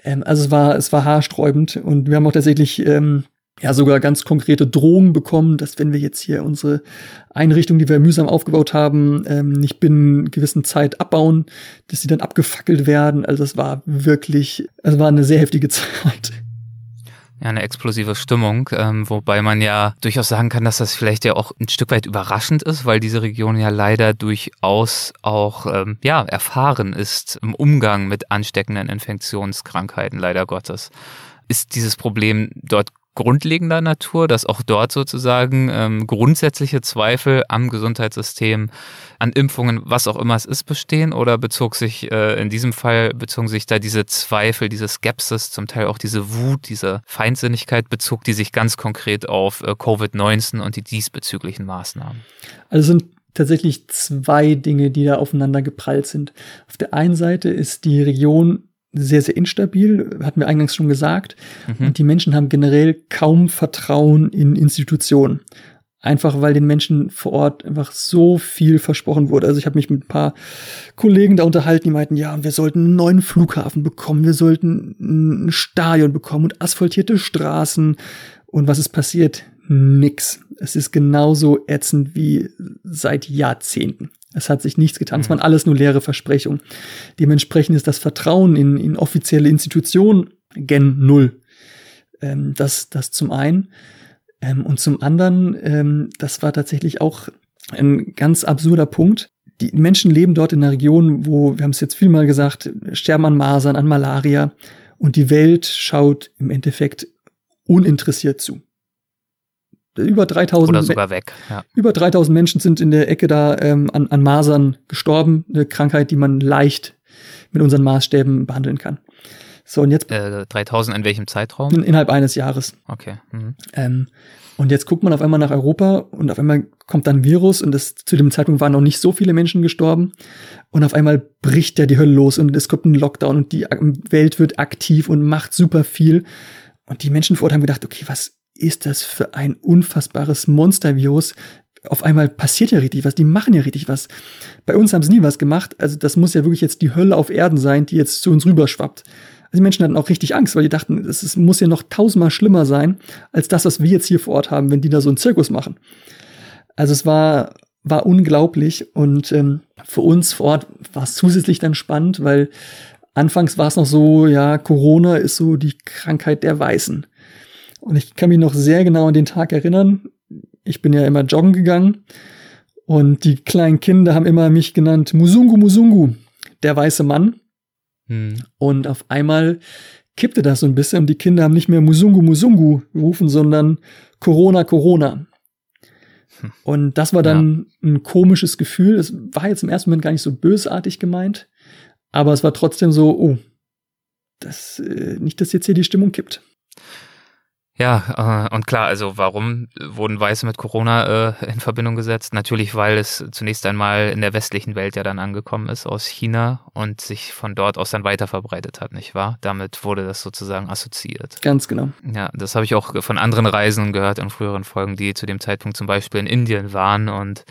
Ähm, also es war, es war haarsträubend und wir haben auch tatsächlich ähm, ja sogar ganz konkrete Drohungen bekommen, dass wenn wir jetzt hier unsere Einrichtung, die wir mühsam aufgebaut haben, ähm, nicht binnen gewissen Zeit abbauen, dass sie dann abgefackelt werden. Also es war wirklich, es war eine sehr heftige Zeit
ja, eine explosive Stimmung, ähm, wobei man ja durchaus sagen kann, dass das vielleicht ja auch ein Stück weit überraschend ist, weil diese Region ja leider durchaus auch ähm, ja erfahren ist im Umgang mit ansteckenden Infektionskrankheiten, leider Gottes. Ist dieses Problem dort grundlegender Natur, dass auch dort sozusagen ähm, grundsätzliche Zweifel am Gesundheitssystem, an Impfungen, was auch immer es ist, bestehen? Oder bezog sich äh, in diesem Fall, bezogen sich da diese Zweifel, diese Skepsis, zum Teil auch diese Wut, diese Feindsinnigkeit, bezog die sich ganz konkret auf äh, Covid-19 und die diesbezüglichen Maßnahmen?
Also sind tatsächlich zwei Dinge, die da aufeinander geprallt sind. Auf der einen Seite ist die Region sehr, sehr instabil, hatten wir eingangs schon gesagt. Mhm. Und die Menschen haben generell kaum Vertrauen in Institutionen. Einfach weil den Menschen vor Ort einfach so viel versprochen wurde. Also ich habe mich mit ein paar Kollegen da unterhalten, die meinten, ja, wir sollten einen neuen Flughafen bekommen, wir sollten ein Stadion bekommen und asphaltierte Straßen. Und was ist passiert? Nix. Es ist genauso ätzend wie seit Jahrzehnten. Es hat sich nichts getan. Es mhm. waren alles nur leere Versprechungen. Dementsprechend ist das Vertrauen in, in offizielle Institutionen gen Null. Ähm, das, das zum einen. Ähm, und zum anderen, ähm, das war tatsächlich auch ein ganz absurder Punkt. Die Menschen leben dort in einer Region, wo, wir haben es jetzt viel mal gesagt, sterben an Masern, an Malaria. Und die Welt schaut im Endeffekt uninteressiert zu über 3000
oder sogar weg.
Ja. Über 3000 Menschen sind in der Ecke da ähm, an, an Masern gestorben, eine Krankheit, die man leicht mit unseren Maßstäben behandeln kann.
So und jetzt äh, 3000 in welchem Zeitraum?
In, innerhalb eines Jahres.
Okay. Mhm.
Ähm, und jetzt guckt man auf einmal nach Europa und auf einmal kommt dann ein Virus und das, zu dem Zeitpunkt waren noch nicht so viele Menschen gestorben und auf einmal bricht ja die Hölle los und es kommt ein Lockdown und die Welt wird aktiv und macht super viel und die Menschen vor Ort haben gedacht, okay, was ist das für ein unfassbares Monstervirus? Auf einmal passiert ja richtig was, die machen ja richtig was. Bei uns haben sie nie was gemacht, also das muss ja wirklich jetzt die Hölle auf Erden sein, die jetzt zu uns rüberschwappt. Also die Menschen hatten auch richtig Angst, weil die dachten, es muss ja noch tausendmal schlimmer sein, als das, was wir jetzt hier vor Ort haben, wenn die da so einen Zirkus machen. Also es war, war unglaublich und ähm, für uns vor Ort war es zusätzlich dann spannend, weil anfangs war es noch so, ja, Corona ist so die Krankheit der Weißen. Und ich kann mich noch sehr genau an den Tag erinnern. Ich bin ja immer joggen gegangen. Und die kleinen Kinder haben immer mich genannt Musungu Musungu, der weiße Mann. Hm. Und auf einmal kippte das so ein bisschen und die Kinder haben nicht mehr Musungu Musungu gerufen, sondern Corona Corona. Hm. Und das war dann ja. ein komisches Gefühl. Es war jetzt im ersten Moment gar nicht so bösartig gemeint, aber es war trotzdem so, oh, das, äh, nicht, dass jetzt hier die Stimmung kippt.
Ja, äh, und klar, also warum wurden Weiße mit Corona äh, in Verbindung gesetzt? Natürlich, weil es zunächst einmal in der westlichen Welt ja dann angekommen ist aus China und sich von dort aus dann weiter verbreitet hat, nicht wahr? Damit wurde das sozusagen assoziiert.
Ganz genau.
Ja, das habe ich auch von anderen Reisenden gehört in früheren Folgen, die zu dem Zeitpunkt zum Beispiel in Indien waren und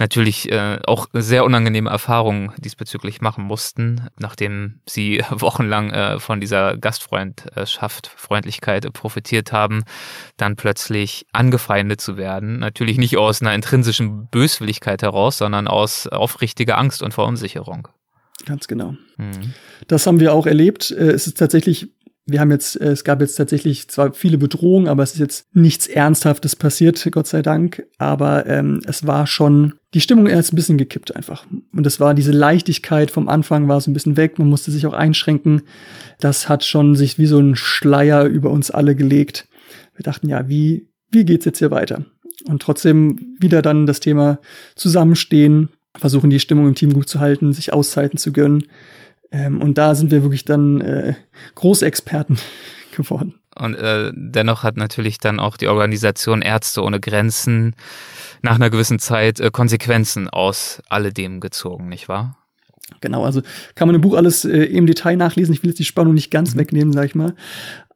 natürlich äh, auch sehr unangenehme Erfahrungen diesbezüglich machen mussten, nachdem sie wochenlang äh, von dieser Gastfreundschaft, Freundlichkeit profitiert haben haben, dann plötzlich angefeindet zu werden. Natürlich nicht aus einer intrinsischen Böswilligkeit heraus, sondern aus aufrichtiger Angst und Verunsicherung.
Ganz genau. Mhm. Das haben wir auch erlebt. Äh, es ist tatsächlich wir haben jetzt, äh, es gab jetzt tatsächlich zwar viele Bedrohungen, aber es ist jetzt nichts Ernsthaftes passiert, Gott sei Dank. Aber ähm, es war schon, die Stimmung ist ein bisschen gekippt einfach. Und es war diese Leichtigkeit vom Anfang war so ein bisschen weg. Man musste sich auch einschränken. Das hat schon sich wie so ein Schleier über uns alle gelegt wir dachten, ja, wie, wie geht's jetzt hier weiter? Und trotzdem wieder dann das Thema Zusammenstehen, versuchen die Stimmung im Team gut zu halten, sich Auszeiten zu gönnen. Ähm, und da sind wir wirklich dann äh, Großexperten geworden.
Und äh, dennoch hat natürlich dann auch die Organisation Ärzte ohne Grenzen nach einer gewissen Zeit äh, Konsequenzen aus alledem gezogen, nicht wahr?
Genau, also kann man im Buch alles äh, im Detail nachlesen. Ich will jetzt die Spannung nicht ganz mhm. wegnehmen, sag ich mal.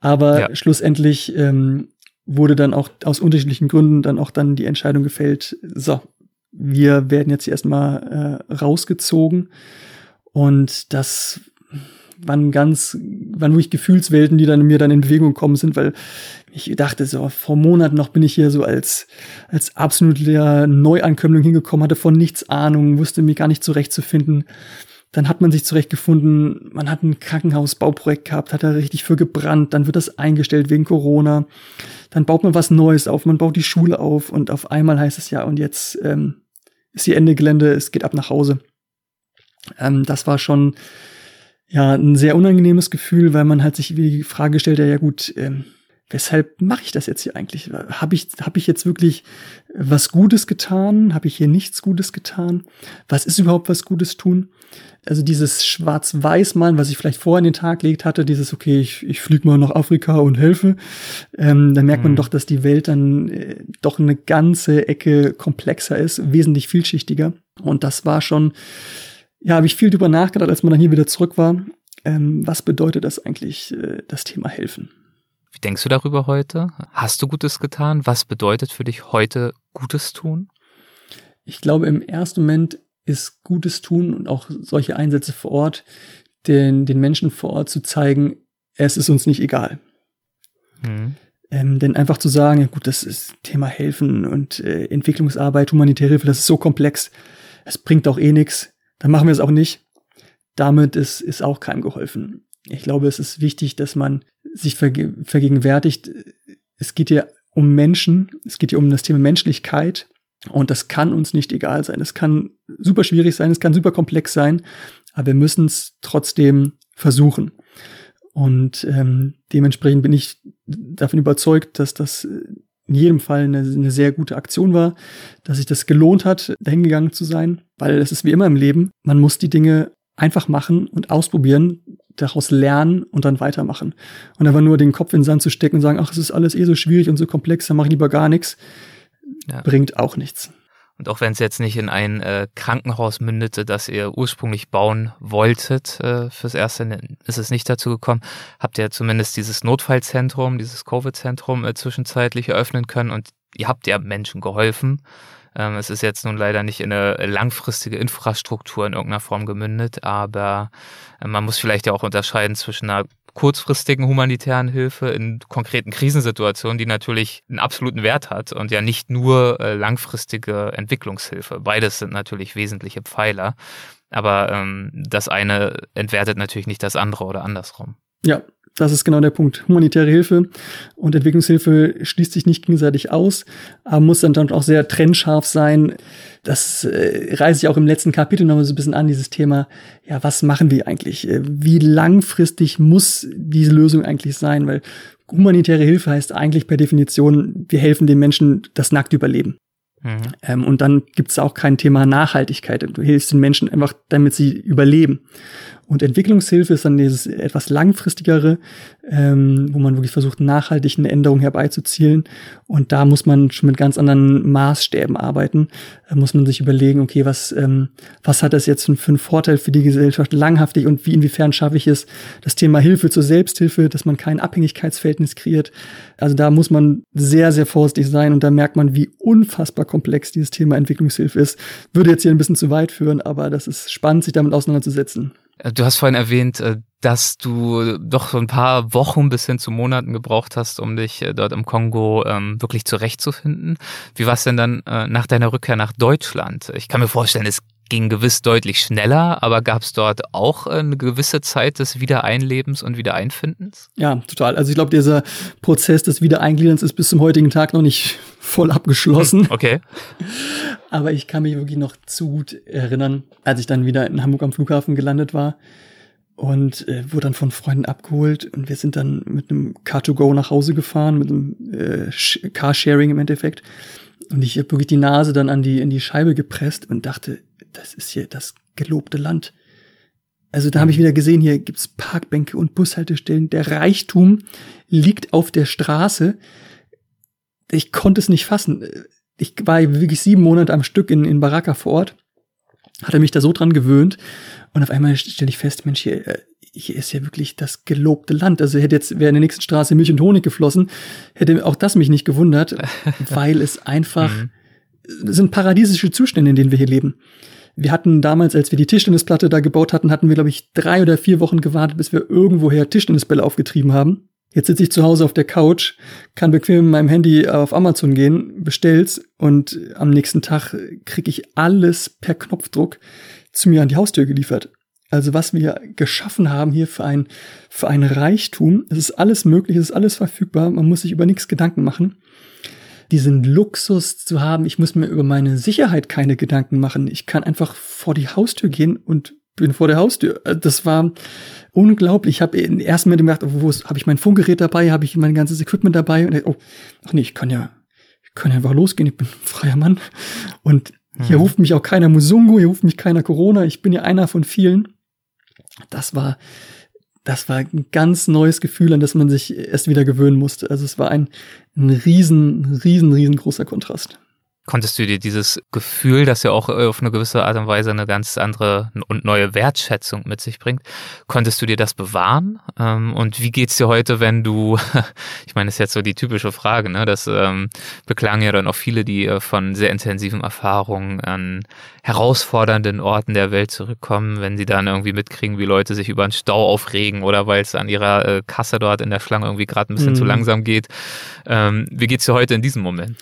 Aber ja. schlussendlich ähm, wurde dann auch aus unterschiedlichen Gründen dann auch dann die Entscheidung gefällt, so, wir werden jetzt erstmal äh, rausgezogen. Und das waren ganz, waren wirklich Gefühlswelten, die dann mir dann in Bewegung gekommen sind, weil ich dachte so, vor Monaten noch bin ich hier so als, als absoluter Neuankömmling hingekommen, hatte von nichts Ahnung, wusste mich gar nicht zurechtzufinden. Dann hat man sich zurechtgefunden, man hat ein Krankenhausbauprojekt gehabt, hat da richtig für gebrannt, dann wird das eingestellt wegen Corona. Dann baut man was Neues auf, man baut die Schule auf und auf einmal heißt es ja, und jetzt ähm, ist die Ende Gelände, es geht ab nach Hause. Ähm, das war schon ja ein sehr unangenehmes Gefühl, weil man halt sich die Frage stellt, ja, ja gut, ähm, weshalb mache ich das jetzt hier eigentlich? Habe ich, hab ich jetzt wirklich was Gutes getan? Habe ich hier nichts Gutes getan? Was ist überhaupt was Gutes tun? Also dieses Schwarz-Weiß-Malen, was ich vielleicht vorher in den Tag gelegt hatte, dieses, okay, ich, ich fliege mal nach Afrika und helfe, ähm, dann merkt man mhm. doch, dass die Welt dann äh, doch eine ganze Ecke komplexer ist, wesentlich vielschichtiger. Und das war schon, ja, habe ich viel drüber nachgedacht, als man dann hier wieder zurück war. Ähm, was bedeutet das eigentlich, äh, das Thema helfen?
Denkst du darüber heute? Hast du Gutes getan? Was bedeutet für dich heute Gutes tun?
Ich glaube, im ersten Moment ist Gutes tun und auch solche Einsätze vor Ort, den, den Menschen vor Ort zu zeigen, es ist uns nicht egal. Mhm. Ähm, denn einfach zu sagen, ja gut, das ist Thema Helfen und äh, Entwicklungsarbeit, humanitäre Hilfe, das ist so komplex, es bringt auch eh nichts, dann machen wir es auch nicht. Damit ist, ist auch keinem geholfen. Ich glaube, es ist wichtig, dass man sich verge vergegenwärtigt, es geht hier um Menschen, es geht hier um das Thema Menschlichkeit und das kann uns nicht egal sein. Es kann super schwierig sein, es kann super komplex sein, aber wir müssen es trotzdem versuchen. Und ähm, dementsprechend bin ich davon überzeugt, dass das in jedem Fall eine, eine sehr gute Aktion war, dass sich das gelohnt hat, dahingegangen zu sein, weil es ist wie immer im Leben, man muss die Dinge einfach machen und ausprobieren, daraus lernen und dann weitermachen. Und einfach nur den Kopf in den Sand zu stecken und sagen, ach, es ist alles eh so schwierig und so komplex, dann mache ich lieber gar nichts, ja. bringt auch nichts.
Und auch wenn es jetzt nicht in ein äh, Krankenhaus mündete, das ihr ursprünglich bauen wolltet äh, fürs Erste, ist es nicht dazu gekommen, habt ihr zumindest dieses Notfallzentrum, dieses Covid-Zentrum äh, zwischenzeitlich eröffnen können und ihr habt ja Menschen geholfen. Ähm, es ist jetzt nun leider nicht in eine langfristige Infrastruktur in irgendeiner Form gemündet, aber äh, man muss vielleicht ja auch unterscheiden zwischen einer kurzfristigen humanitären Hilfe in konkreten Krisensituationen, die natürlich einen absoluten Wert hat und ja nicht nur äh, langfristige Entwicklungshilfe. Beides sind natürlich wesentliche Pfeiler. Aber ähm, das eine entwertet natürlich nicht das andere oder andersrum.
Ja, das ist genau der Punkt. Humanitäre Hilfe und Entwicklungshilfe schließt sich nicht gegenseitig aus, aber muss dann, dann auch sehr trennscharf sein. Das äh, reiße ich auch im letzten Kapitel noch so ein bisschen an, dieses Thema, ja, was machen wir eigentlich? Äh, wie langfristig muss diese Lösung eigentlich sein? Weil humanitäre Hilfe heißt eigentlich per Definition, wir helfen den Menschen das nackte Überleben. Mhm. Ähm, und dann gibt es auch kein Thema Nachhaltigkeit. Du hilfst den Menschen einfach, damit sie überleben. Und Entwicklungshilfe ist dann dieses etwas langfristigere, ähm, wo man wirklich versucht, nachhaltig eine Änderung herbeizuzielen. Und da muss man schon mit ganz anderen Maßstäben arbeiten. Da muss man sich überlegen, okay, was, ähm, was hat das jetzt für einen Vorteil für die Gesellschaft langhaftig und wie inwiefern schaffe ich es, das Thema Hilfe zur Selbsthilfe, dass man kein Abhängigkeitsverhältnis kreiert. Also da muss man sehr, sehr vorsichtig sein und da merkt man, wie unfassbar komplex dieses Thema Entwicklungshilfe ist. Würde jetzt hier ein bisschen zu weit führen, aber das ist spannend, sich damit auseinanderzusetzen.
Äh, du hast vorhin erwähnt, äh, dass du doch so ein paar Wochen bis hin zu Monaten gebraucht hast, um dich äh, dort im Kongo ähm, wirklich zurechtzufinden. Wie war es denn dann nach deiner Rückkehr nach Deutschland? Ich kann mir vorstellen, es ging gewiss deutlich schneller, aber gab es dort auch eine gewisse Zeit des Wiedereinlebens und Wiedereinfindens?
Ja, total. Also ich glaube, dieser Prozess des Wiedereingliederns ist bis zum heutigen Tag noch nicht voll abgeschlossen.
Okay.
Aber ich kann mich wirklich noch zu gut erinnern, als ich dann wieder in Hamburg am Flughafen gelandet war und äh, wurde dann von Freunden abgeholt und wir sind dann mit einem Car2Go nach Hause gefahren, mit einem äh, Carsharing im Endeffekt. Und ich habe wirklich die Nase dann an die, in die Scheibe gepresst und dachte, das ist hier das gelobte Land. Also da habe ich wieder gesehen, hier gibt's Parkbänke und Bushaltestellen. Der Reichtum liegt auf der Straße. Ich konnte es nicht fassen. Ich war wirklich sieben Monate am Stück in, in Baraka vor Ort, hatte mich da so dran gewöhnt. Und auf einmal stelle ich fest, Mensch, hier, äh, hier ist ja wirklich das gelobte Land. Also hätte jetzt, wäre in der nächsten Straße Milch und Honig geflossen, hätte auch das mich nicht gewundert, weil es einfach, mhm. sind paradiesische Zustände, in denen wir hier leben. Wir hatten damals, als wir die Tischtennisplatte da gebaut hatten, hatten wir, glaube ich, drei oder vier Wochen gewartet, bis wir irgendwoher Tischtennisbälle aufgetrieben haben. Jetzt sitze ich zu Hause auf der Couch, kann bequem mit meinem Handy auf Amazon gehen, bestell's und am nächsten Tag kriege ich alles per Knopfdruck zu mir an die Haustür geliefert. Also was wir geschaffen haben hier für ein, für ein Reichtum. Es ist alles möglich, es ist alles verfügbar. Man muss sich über nichts Gedanken machen. Diesen Luxus zu haben, ich muss mir über meine Sicherheit keine Gedanken machen. Ich kann einfach vor die Haustür gehen und bin vor der Haustür. Äh, das war unglaublich. Ich habe ersten Moment gedacht, wo habe ich mein Funkgerät dabei, habe ich mein ganzes Equipment dabei und oh, ach nee, ich kann ja, ich kann ja einfach losgehen. Ich bin ein freier Mann und hier hm. ruft mich auch keiner Musungu, hier ruft mich keiner Corona. Ich bin ja einer von vielen. Das war, das war ein ganz neues Gefühl, an das man sich erst wieder gewöhnen musste. Also es war ein, ein riesen, riesen, riesengroßer Kontrast.
Konntest du dir dieses Gefühl, das ja auch äh, auf eine gewisse Art und Weise eine ganz andere und neue Wertschätzung mit sich bringt, konntest du dir das bewahren? Ähm, und wie geht's dir heute, wenn du, ich meine, das ist jetzt so die typische Frage, ne? Das ähm, beklagen ja dann auch viele, die äh, von sehr intensiven Erfahrungen an herausfordernden Orten der Welt zurückkommen, wenn sie dann irgendwie mitkriegen, wie Leute sich über einen Stau aufregen oder weil es an ihrer äh, Kasse dort in der Schlange irgendwie gerade ein bisschen mhm. zu langsam geht. Ähm, wie geht's dir heute in diesem Moment?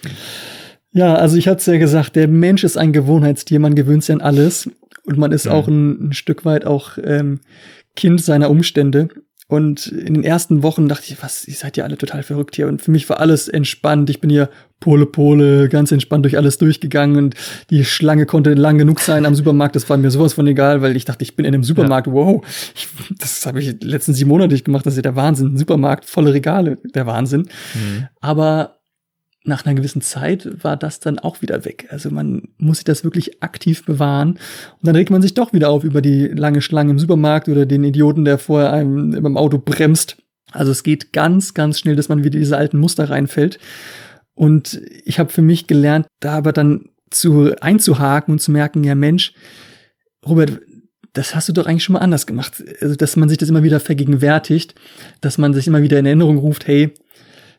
Ja, also ich hatte es ja gesagt, der Mensch ist ein Gewohnheitstier, man gewöhnt sich an alles und man ist ja. auch ein, ein, Stück weit auch ähm, Kind seiner Umstände. Und in den ersten Wochen dachte ich, was, ihr seid ja alle total verrückt hier. Und für mich war alles entspannt. Ich bin hier Pole Pole, ganz entspannt durch alles durchgegangen und die Schlange konnte lang genug sein am Supermarkt. Das war mir sowas von egal, weil ich dachte, ich bin in einem Supermarkt. Ja. Wow, ich, das habe ich die letzten sieben Monate nicht gemacht. Das ist ja der Wahnsinn. Supermarkt, volle Regale, der Wahnsinn. Mhm. Aber nach einer gewissen Zeit war das dann auch wieder weg. Also man muss sich das wirklich aktiv bewahren. Und dann regt man sich doch wieder auf über die lange Schlange im Supermarkt oder den Idioten, der vorher einem beim Auto bremst. Also es geht ganz, ganz schnell, dass man wieder diese alten Muster reinfällt. Und ich habe für mich gelernt, da aber dann zu einzuhaken und zu merken, ja Mensch, Robert, das hast du doch eigentlich schon mal anders gemacht. Also, dass man sich das immer wieder vergegenwärtigt, dass man sich immer wieder in Erinnerung ruft, hey,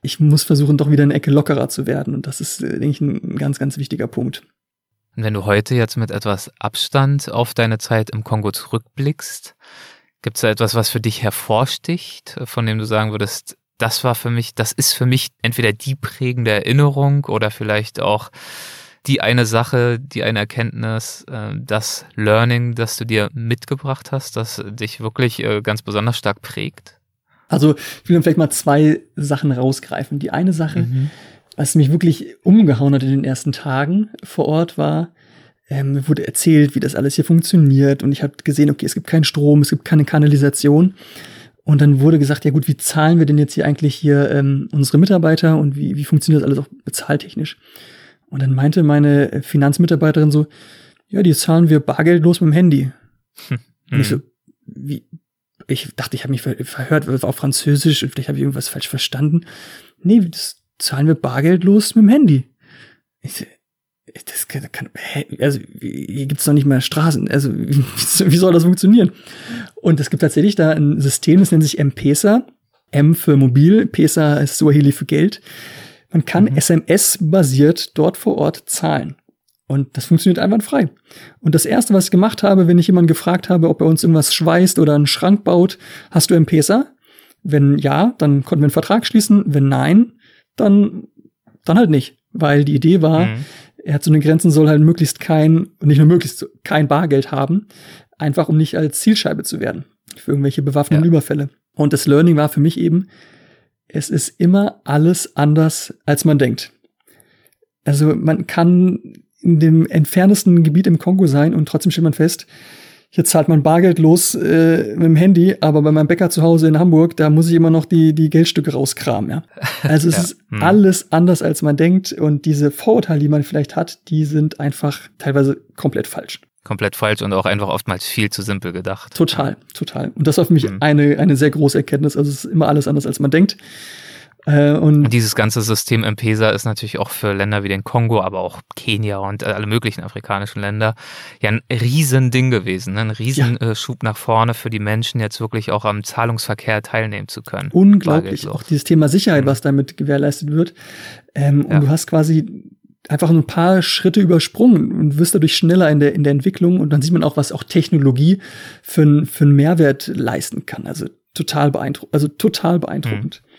ich muss versuchen, doch wieder eine Ecke lockerer zu werden. Und das ist, äh, denke ich, ein ganz, ganz wichtiger Punkt.
Und wenn du heute jetzt mit etwas Abstand auf deine Zeit im Kongo zurückblickst, gibt es da etwas, was für dich hervorsticht, von dem du sagen würdest, das war für mich, das ist für mich entweder die prägende Erinnerung oder vielleicht auch die eine Sache, die eine Erkenntnis, äh, das Learning, das du dir mitgebracht hast, das dich wirklich äh, ganz besonders stark prägt?
Also ich will vielleicht mal zwei Sachen rausgreifen. Die eine Sache, mhm. was mich wirklich umgehauen hat in den ersten Tagen vor Ort, war, ähm, mir wurde erzählt, wie das alles hier funktioniert. Und ich habe gesehen, okay, es gibt keinen Strom, es gibt keine Kanalisation. Und dann wurde gesagt, ja gut, wie zahlen wir denn jetzt hier eigentlich hier ähm, unsere Mitarbeiter und wie, wie funktioniert das alles auch bezahltechnisch? Und dann meinte meine Finanzmitarbeiterin so, ja, die zahlen wir bargeldlos mit dem Handy. Hm. Und ich so, wie, ich dachte, ich habe mich verhört, auf Französisch und vielleicht habe ich irgendwas falsch verstanden. Nee, das zahlen wir bargeldlos mit dem Handy. Ich, das kann, kann also hier gibt's noch nicht mal Straßen. Also wie, wie soll das funktionieren? Und es gibt tatsächlich da ein System, das nennt sich M-Pesa. M für mobil, Pesa ist Swahili für Geld. Man kann mhm. SMS-basiert dort vor Ort zahlen. Und das funktioniert einwandfrei. Und das erste, was ich gemacht habe, wenn ich jemanden gefragt habe, ob er uns irgendwas schweißt oder einen Schrank baut, hast du M-Pesa? Wenn ja, dann konnten wir einen Vertrag schließen. Wenn nein, dann, dann halt nicht. Weil die Idee war, mhm. er hat so eine Grenzen, soll halt möglichst kein, nicht nur möglichst kein Bargeld haben, einfach um nicht als Zielscheibe zu werden für irgendwelche bewaffneten ja. Überfälle. Und das Learning war für mich eben, es ist immer alles anders, als man denkt. Also man kann in dem entferntesten Gebiet im Kongo sein und trotzdem stellt man fest, hier zahlt man Bargeld los äh, mit dem Handy, aber bei meinem Bäcker zu Hause in Hamburg, da muss ich immer noch die, die Geldstücke rauskramen, ja. Also es ja. ist hm. alles anders, als man denkt und diese Vorurteile, die man vielleicht hat, die sind einfach teilweise komplett falsch.
Komplett falsch und auch einfach oftmals viel zu simpel gedacht.
Total, total. Und das war für mich hm. eine, eine sehr große Erkenntnis. Also es ist immer alles anders, als man denkt.
Äh, und, und, dieses ganze System M-Pesa ist natürlich auch für Länder wie den Kongo, aber auch Kenia und alle möglichen afrikanischen Länder ja ein Riesending gewesen, ne? ein Riesenschub ja. nach vorne für die Menschen, jetzt wirklich auch am Zahlungsverkehr teilnehmen zu können.
Unglaublich. Auch dieses Thema Sicherheit, mhm. was damit gewährleistet wird. Ähm, ja. Und du hast quasi einfach ein paar Schritte übersprungen und wirst dadurch schneller in der, in der Entwicklung und dann sieht man auch, was auch Technologie für, für einen Mehrwert leisten kann. Also total beeindruckend, also total beeindruckend. Mhm.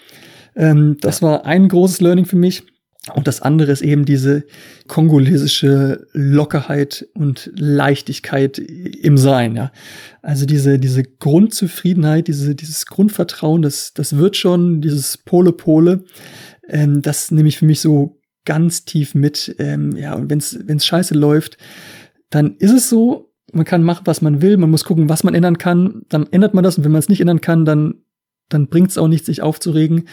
Ähm, das war ein großes Learning für mich. Und das andere ist eben diese kongolesische Lockerheit und Leichtigkeit im Sein, ja. Also diese, diese Grundzufriedenheit, diese, dieses Grundvertrauen, das, das wird schon, dieses Pole-Pole, ähm, das nehme ich für mich so ganz tief mit. Ähm, ja, und wenn es scheiße läuft, dann ist es so, man kann machen, was man will, man muss gucken, was man ändern kann, dann ändert man das und wenn man es nicht ändern kann, dann dann bringt es auch nicht, sich aufzuregen.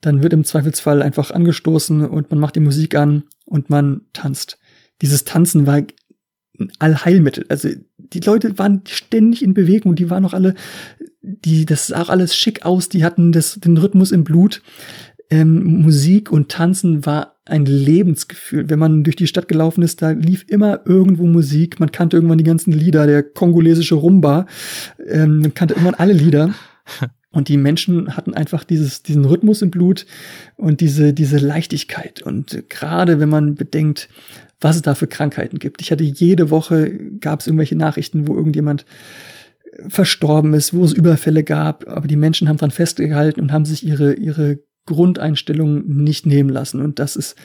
Dann wird im Zweifelsfall einfach angestoßen und man macht die Musik an und man tanzt. Dieses Tanzen war ein Allheilmittel. Also die Leute waren ständig in Bewegung, die waren noch alle, die, das sah auch alles schick aus, die hatten das, den Rhythmus im Blut. Ähm, Musik und Tanzen war ein Lebensgefühl. Wenn man durch die Stadt gelaufen ist, da lief immer irgendwo Musik. Man kannte irgendwann die ganzen Lieder, der kongolesische Rumba. Ähm, man kannte irgendwann alle Lieder. Und die Menschen hatten einfach dieses, diesen Rhythmus im Blut und diese, diese Leichtigkeit. Und gerade wenn man bedenkt, was es da für Krankheiten gibt. Ich hatte jede Woche, gab es irgendwelche Nachrichten, wo irgendjemand verstorben ist, wo es Überfälle gab, aber die Menschen haben dran festgehalten und haben sich ihre, ihre Grundeinstellung nicht nehmen lassen. Und das ist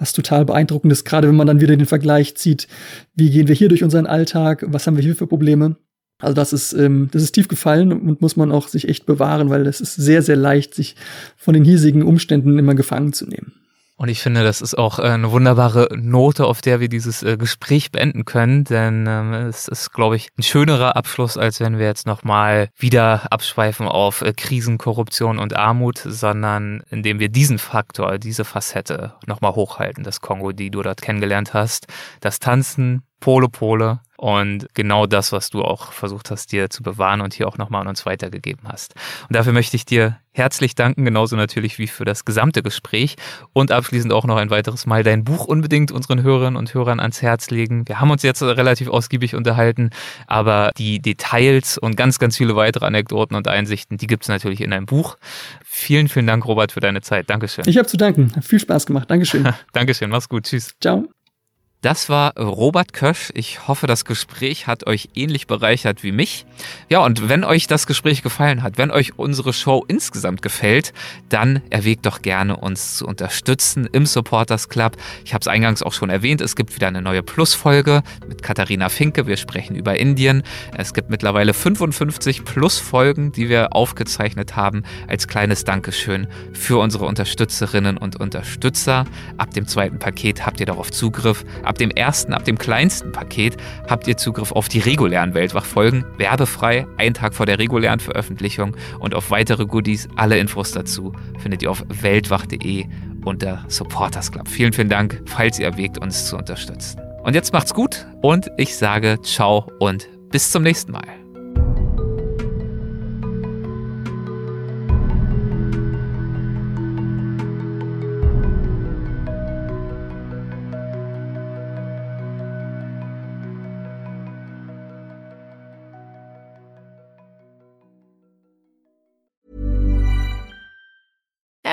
was total beeindruckend ist, gerade wenn man dann wieder den Vergleich zieht, wie gehen wir hier durch unseren Alltag, was haben wir hier für Probleme. Also das ist, ähm, das ist tief gefallen und muss man auch sich echt bewahren, weil es ist sehr, sehr leicht, sich von den hiesigen Umständen immer gefangen zu nehmen.
Und ich finde, das ist auch äh, eine wunderbare Note, auf der wir dieses äh, Gespräch beenden können, denn ähm, es ist, glaube ich, ein schönerer Abschluss, als wenn wir jetzt nochmal wieder abschweifen auf äh, Krisen, Korruption und Armut, sondern indem wir diesen Faktor, diese Facette nochmal hochhalten, das Kongo, die du dort kennengelernt hast, das Tanzen, Pole Pole und genau das, was du auch versucht hast, dir zu bewahren und hier auch nochmal an uns weitergegeben hast. Und dafür möchte ich dir herzlich danken, genauso natürlich wie für das gesamte Gespräch und abschließend auch noch ein weiteres Mal dein Buch unbedingt unseren Hörerinnen und Hörern ans Herz legen. Wir haben uns jetzt relativ ausgiebig unterhalten, aber die Details und ganz, ganz viele weitere Anekdoten und Einsichten, die gibt es natürlich in deinem Buch. Vielen, vielen Dank, Robert, für deine Zeit. Dankeschön.
Ich habe zu danken. Hat viel Spaß gemacht. Dankeschön.
Dankeschön. Mach's gut. Tschüss.
Ciao.
Das war Robert Kösch. Ich hoffe, das Gespräch hat euch ähnlich bereichert wie mich. Ja, und wenn euch das Gespräch gefallen hat, wenn euch unsere Show insgesamt gefällt, dann erwägt doch gerne, uns zu unterstützen im Supporters Club. Ich habe es eingangs auch schon erwähnt, es gibt wieder eine neue Plus-Folge mit Katharina Finke. Wir sprechen über Indien. Es gibt mittlerweile 55 Plus-Folgen, die wir aufgezeichnet haben, als kleines Dankeschön für unsere Unterstützerinnen und Unterstützer. Ab dem zweiten Paket habt ihr darauf Zugriff Ab dem ersten, ab dem kleinsten Paket habt ihr Zugriff auf die regulären Weltwachfolgen, werbefrei, einen Tag vor der regulären Veröffentlichung und auf weitere Goodies. Alle Infos dazu findet ihr auf weltwach.de unter Supporters Club. Vielen, vielen Dank, falls ihr erwägt, uns zu unterstützen. Und jetzt macht's gut und ich sage ciao und bis zum nächsten Mal.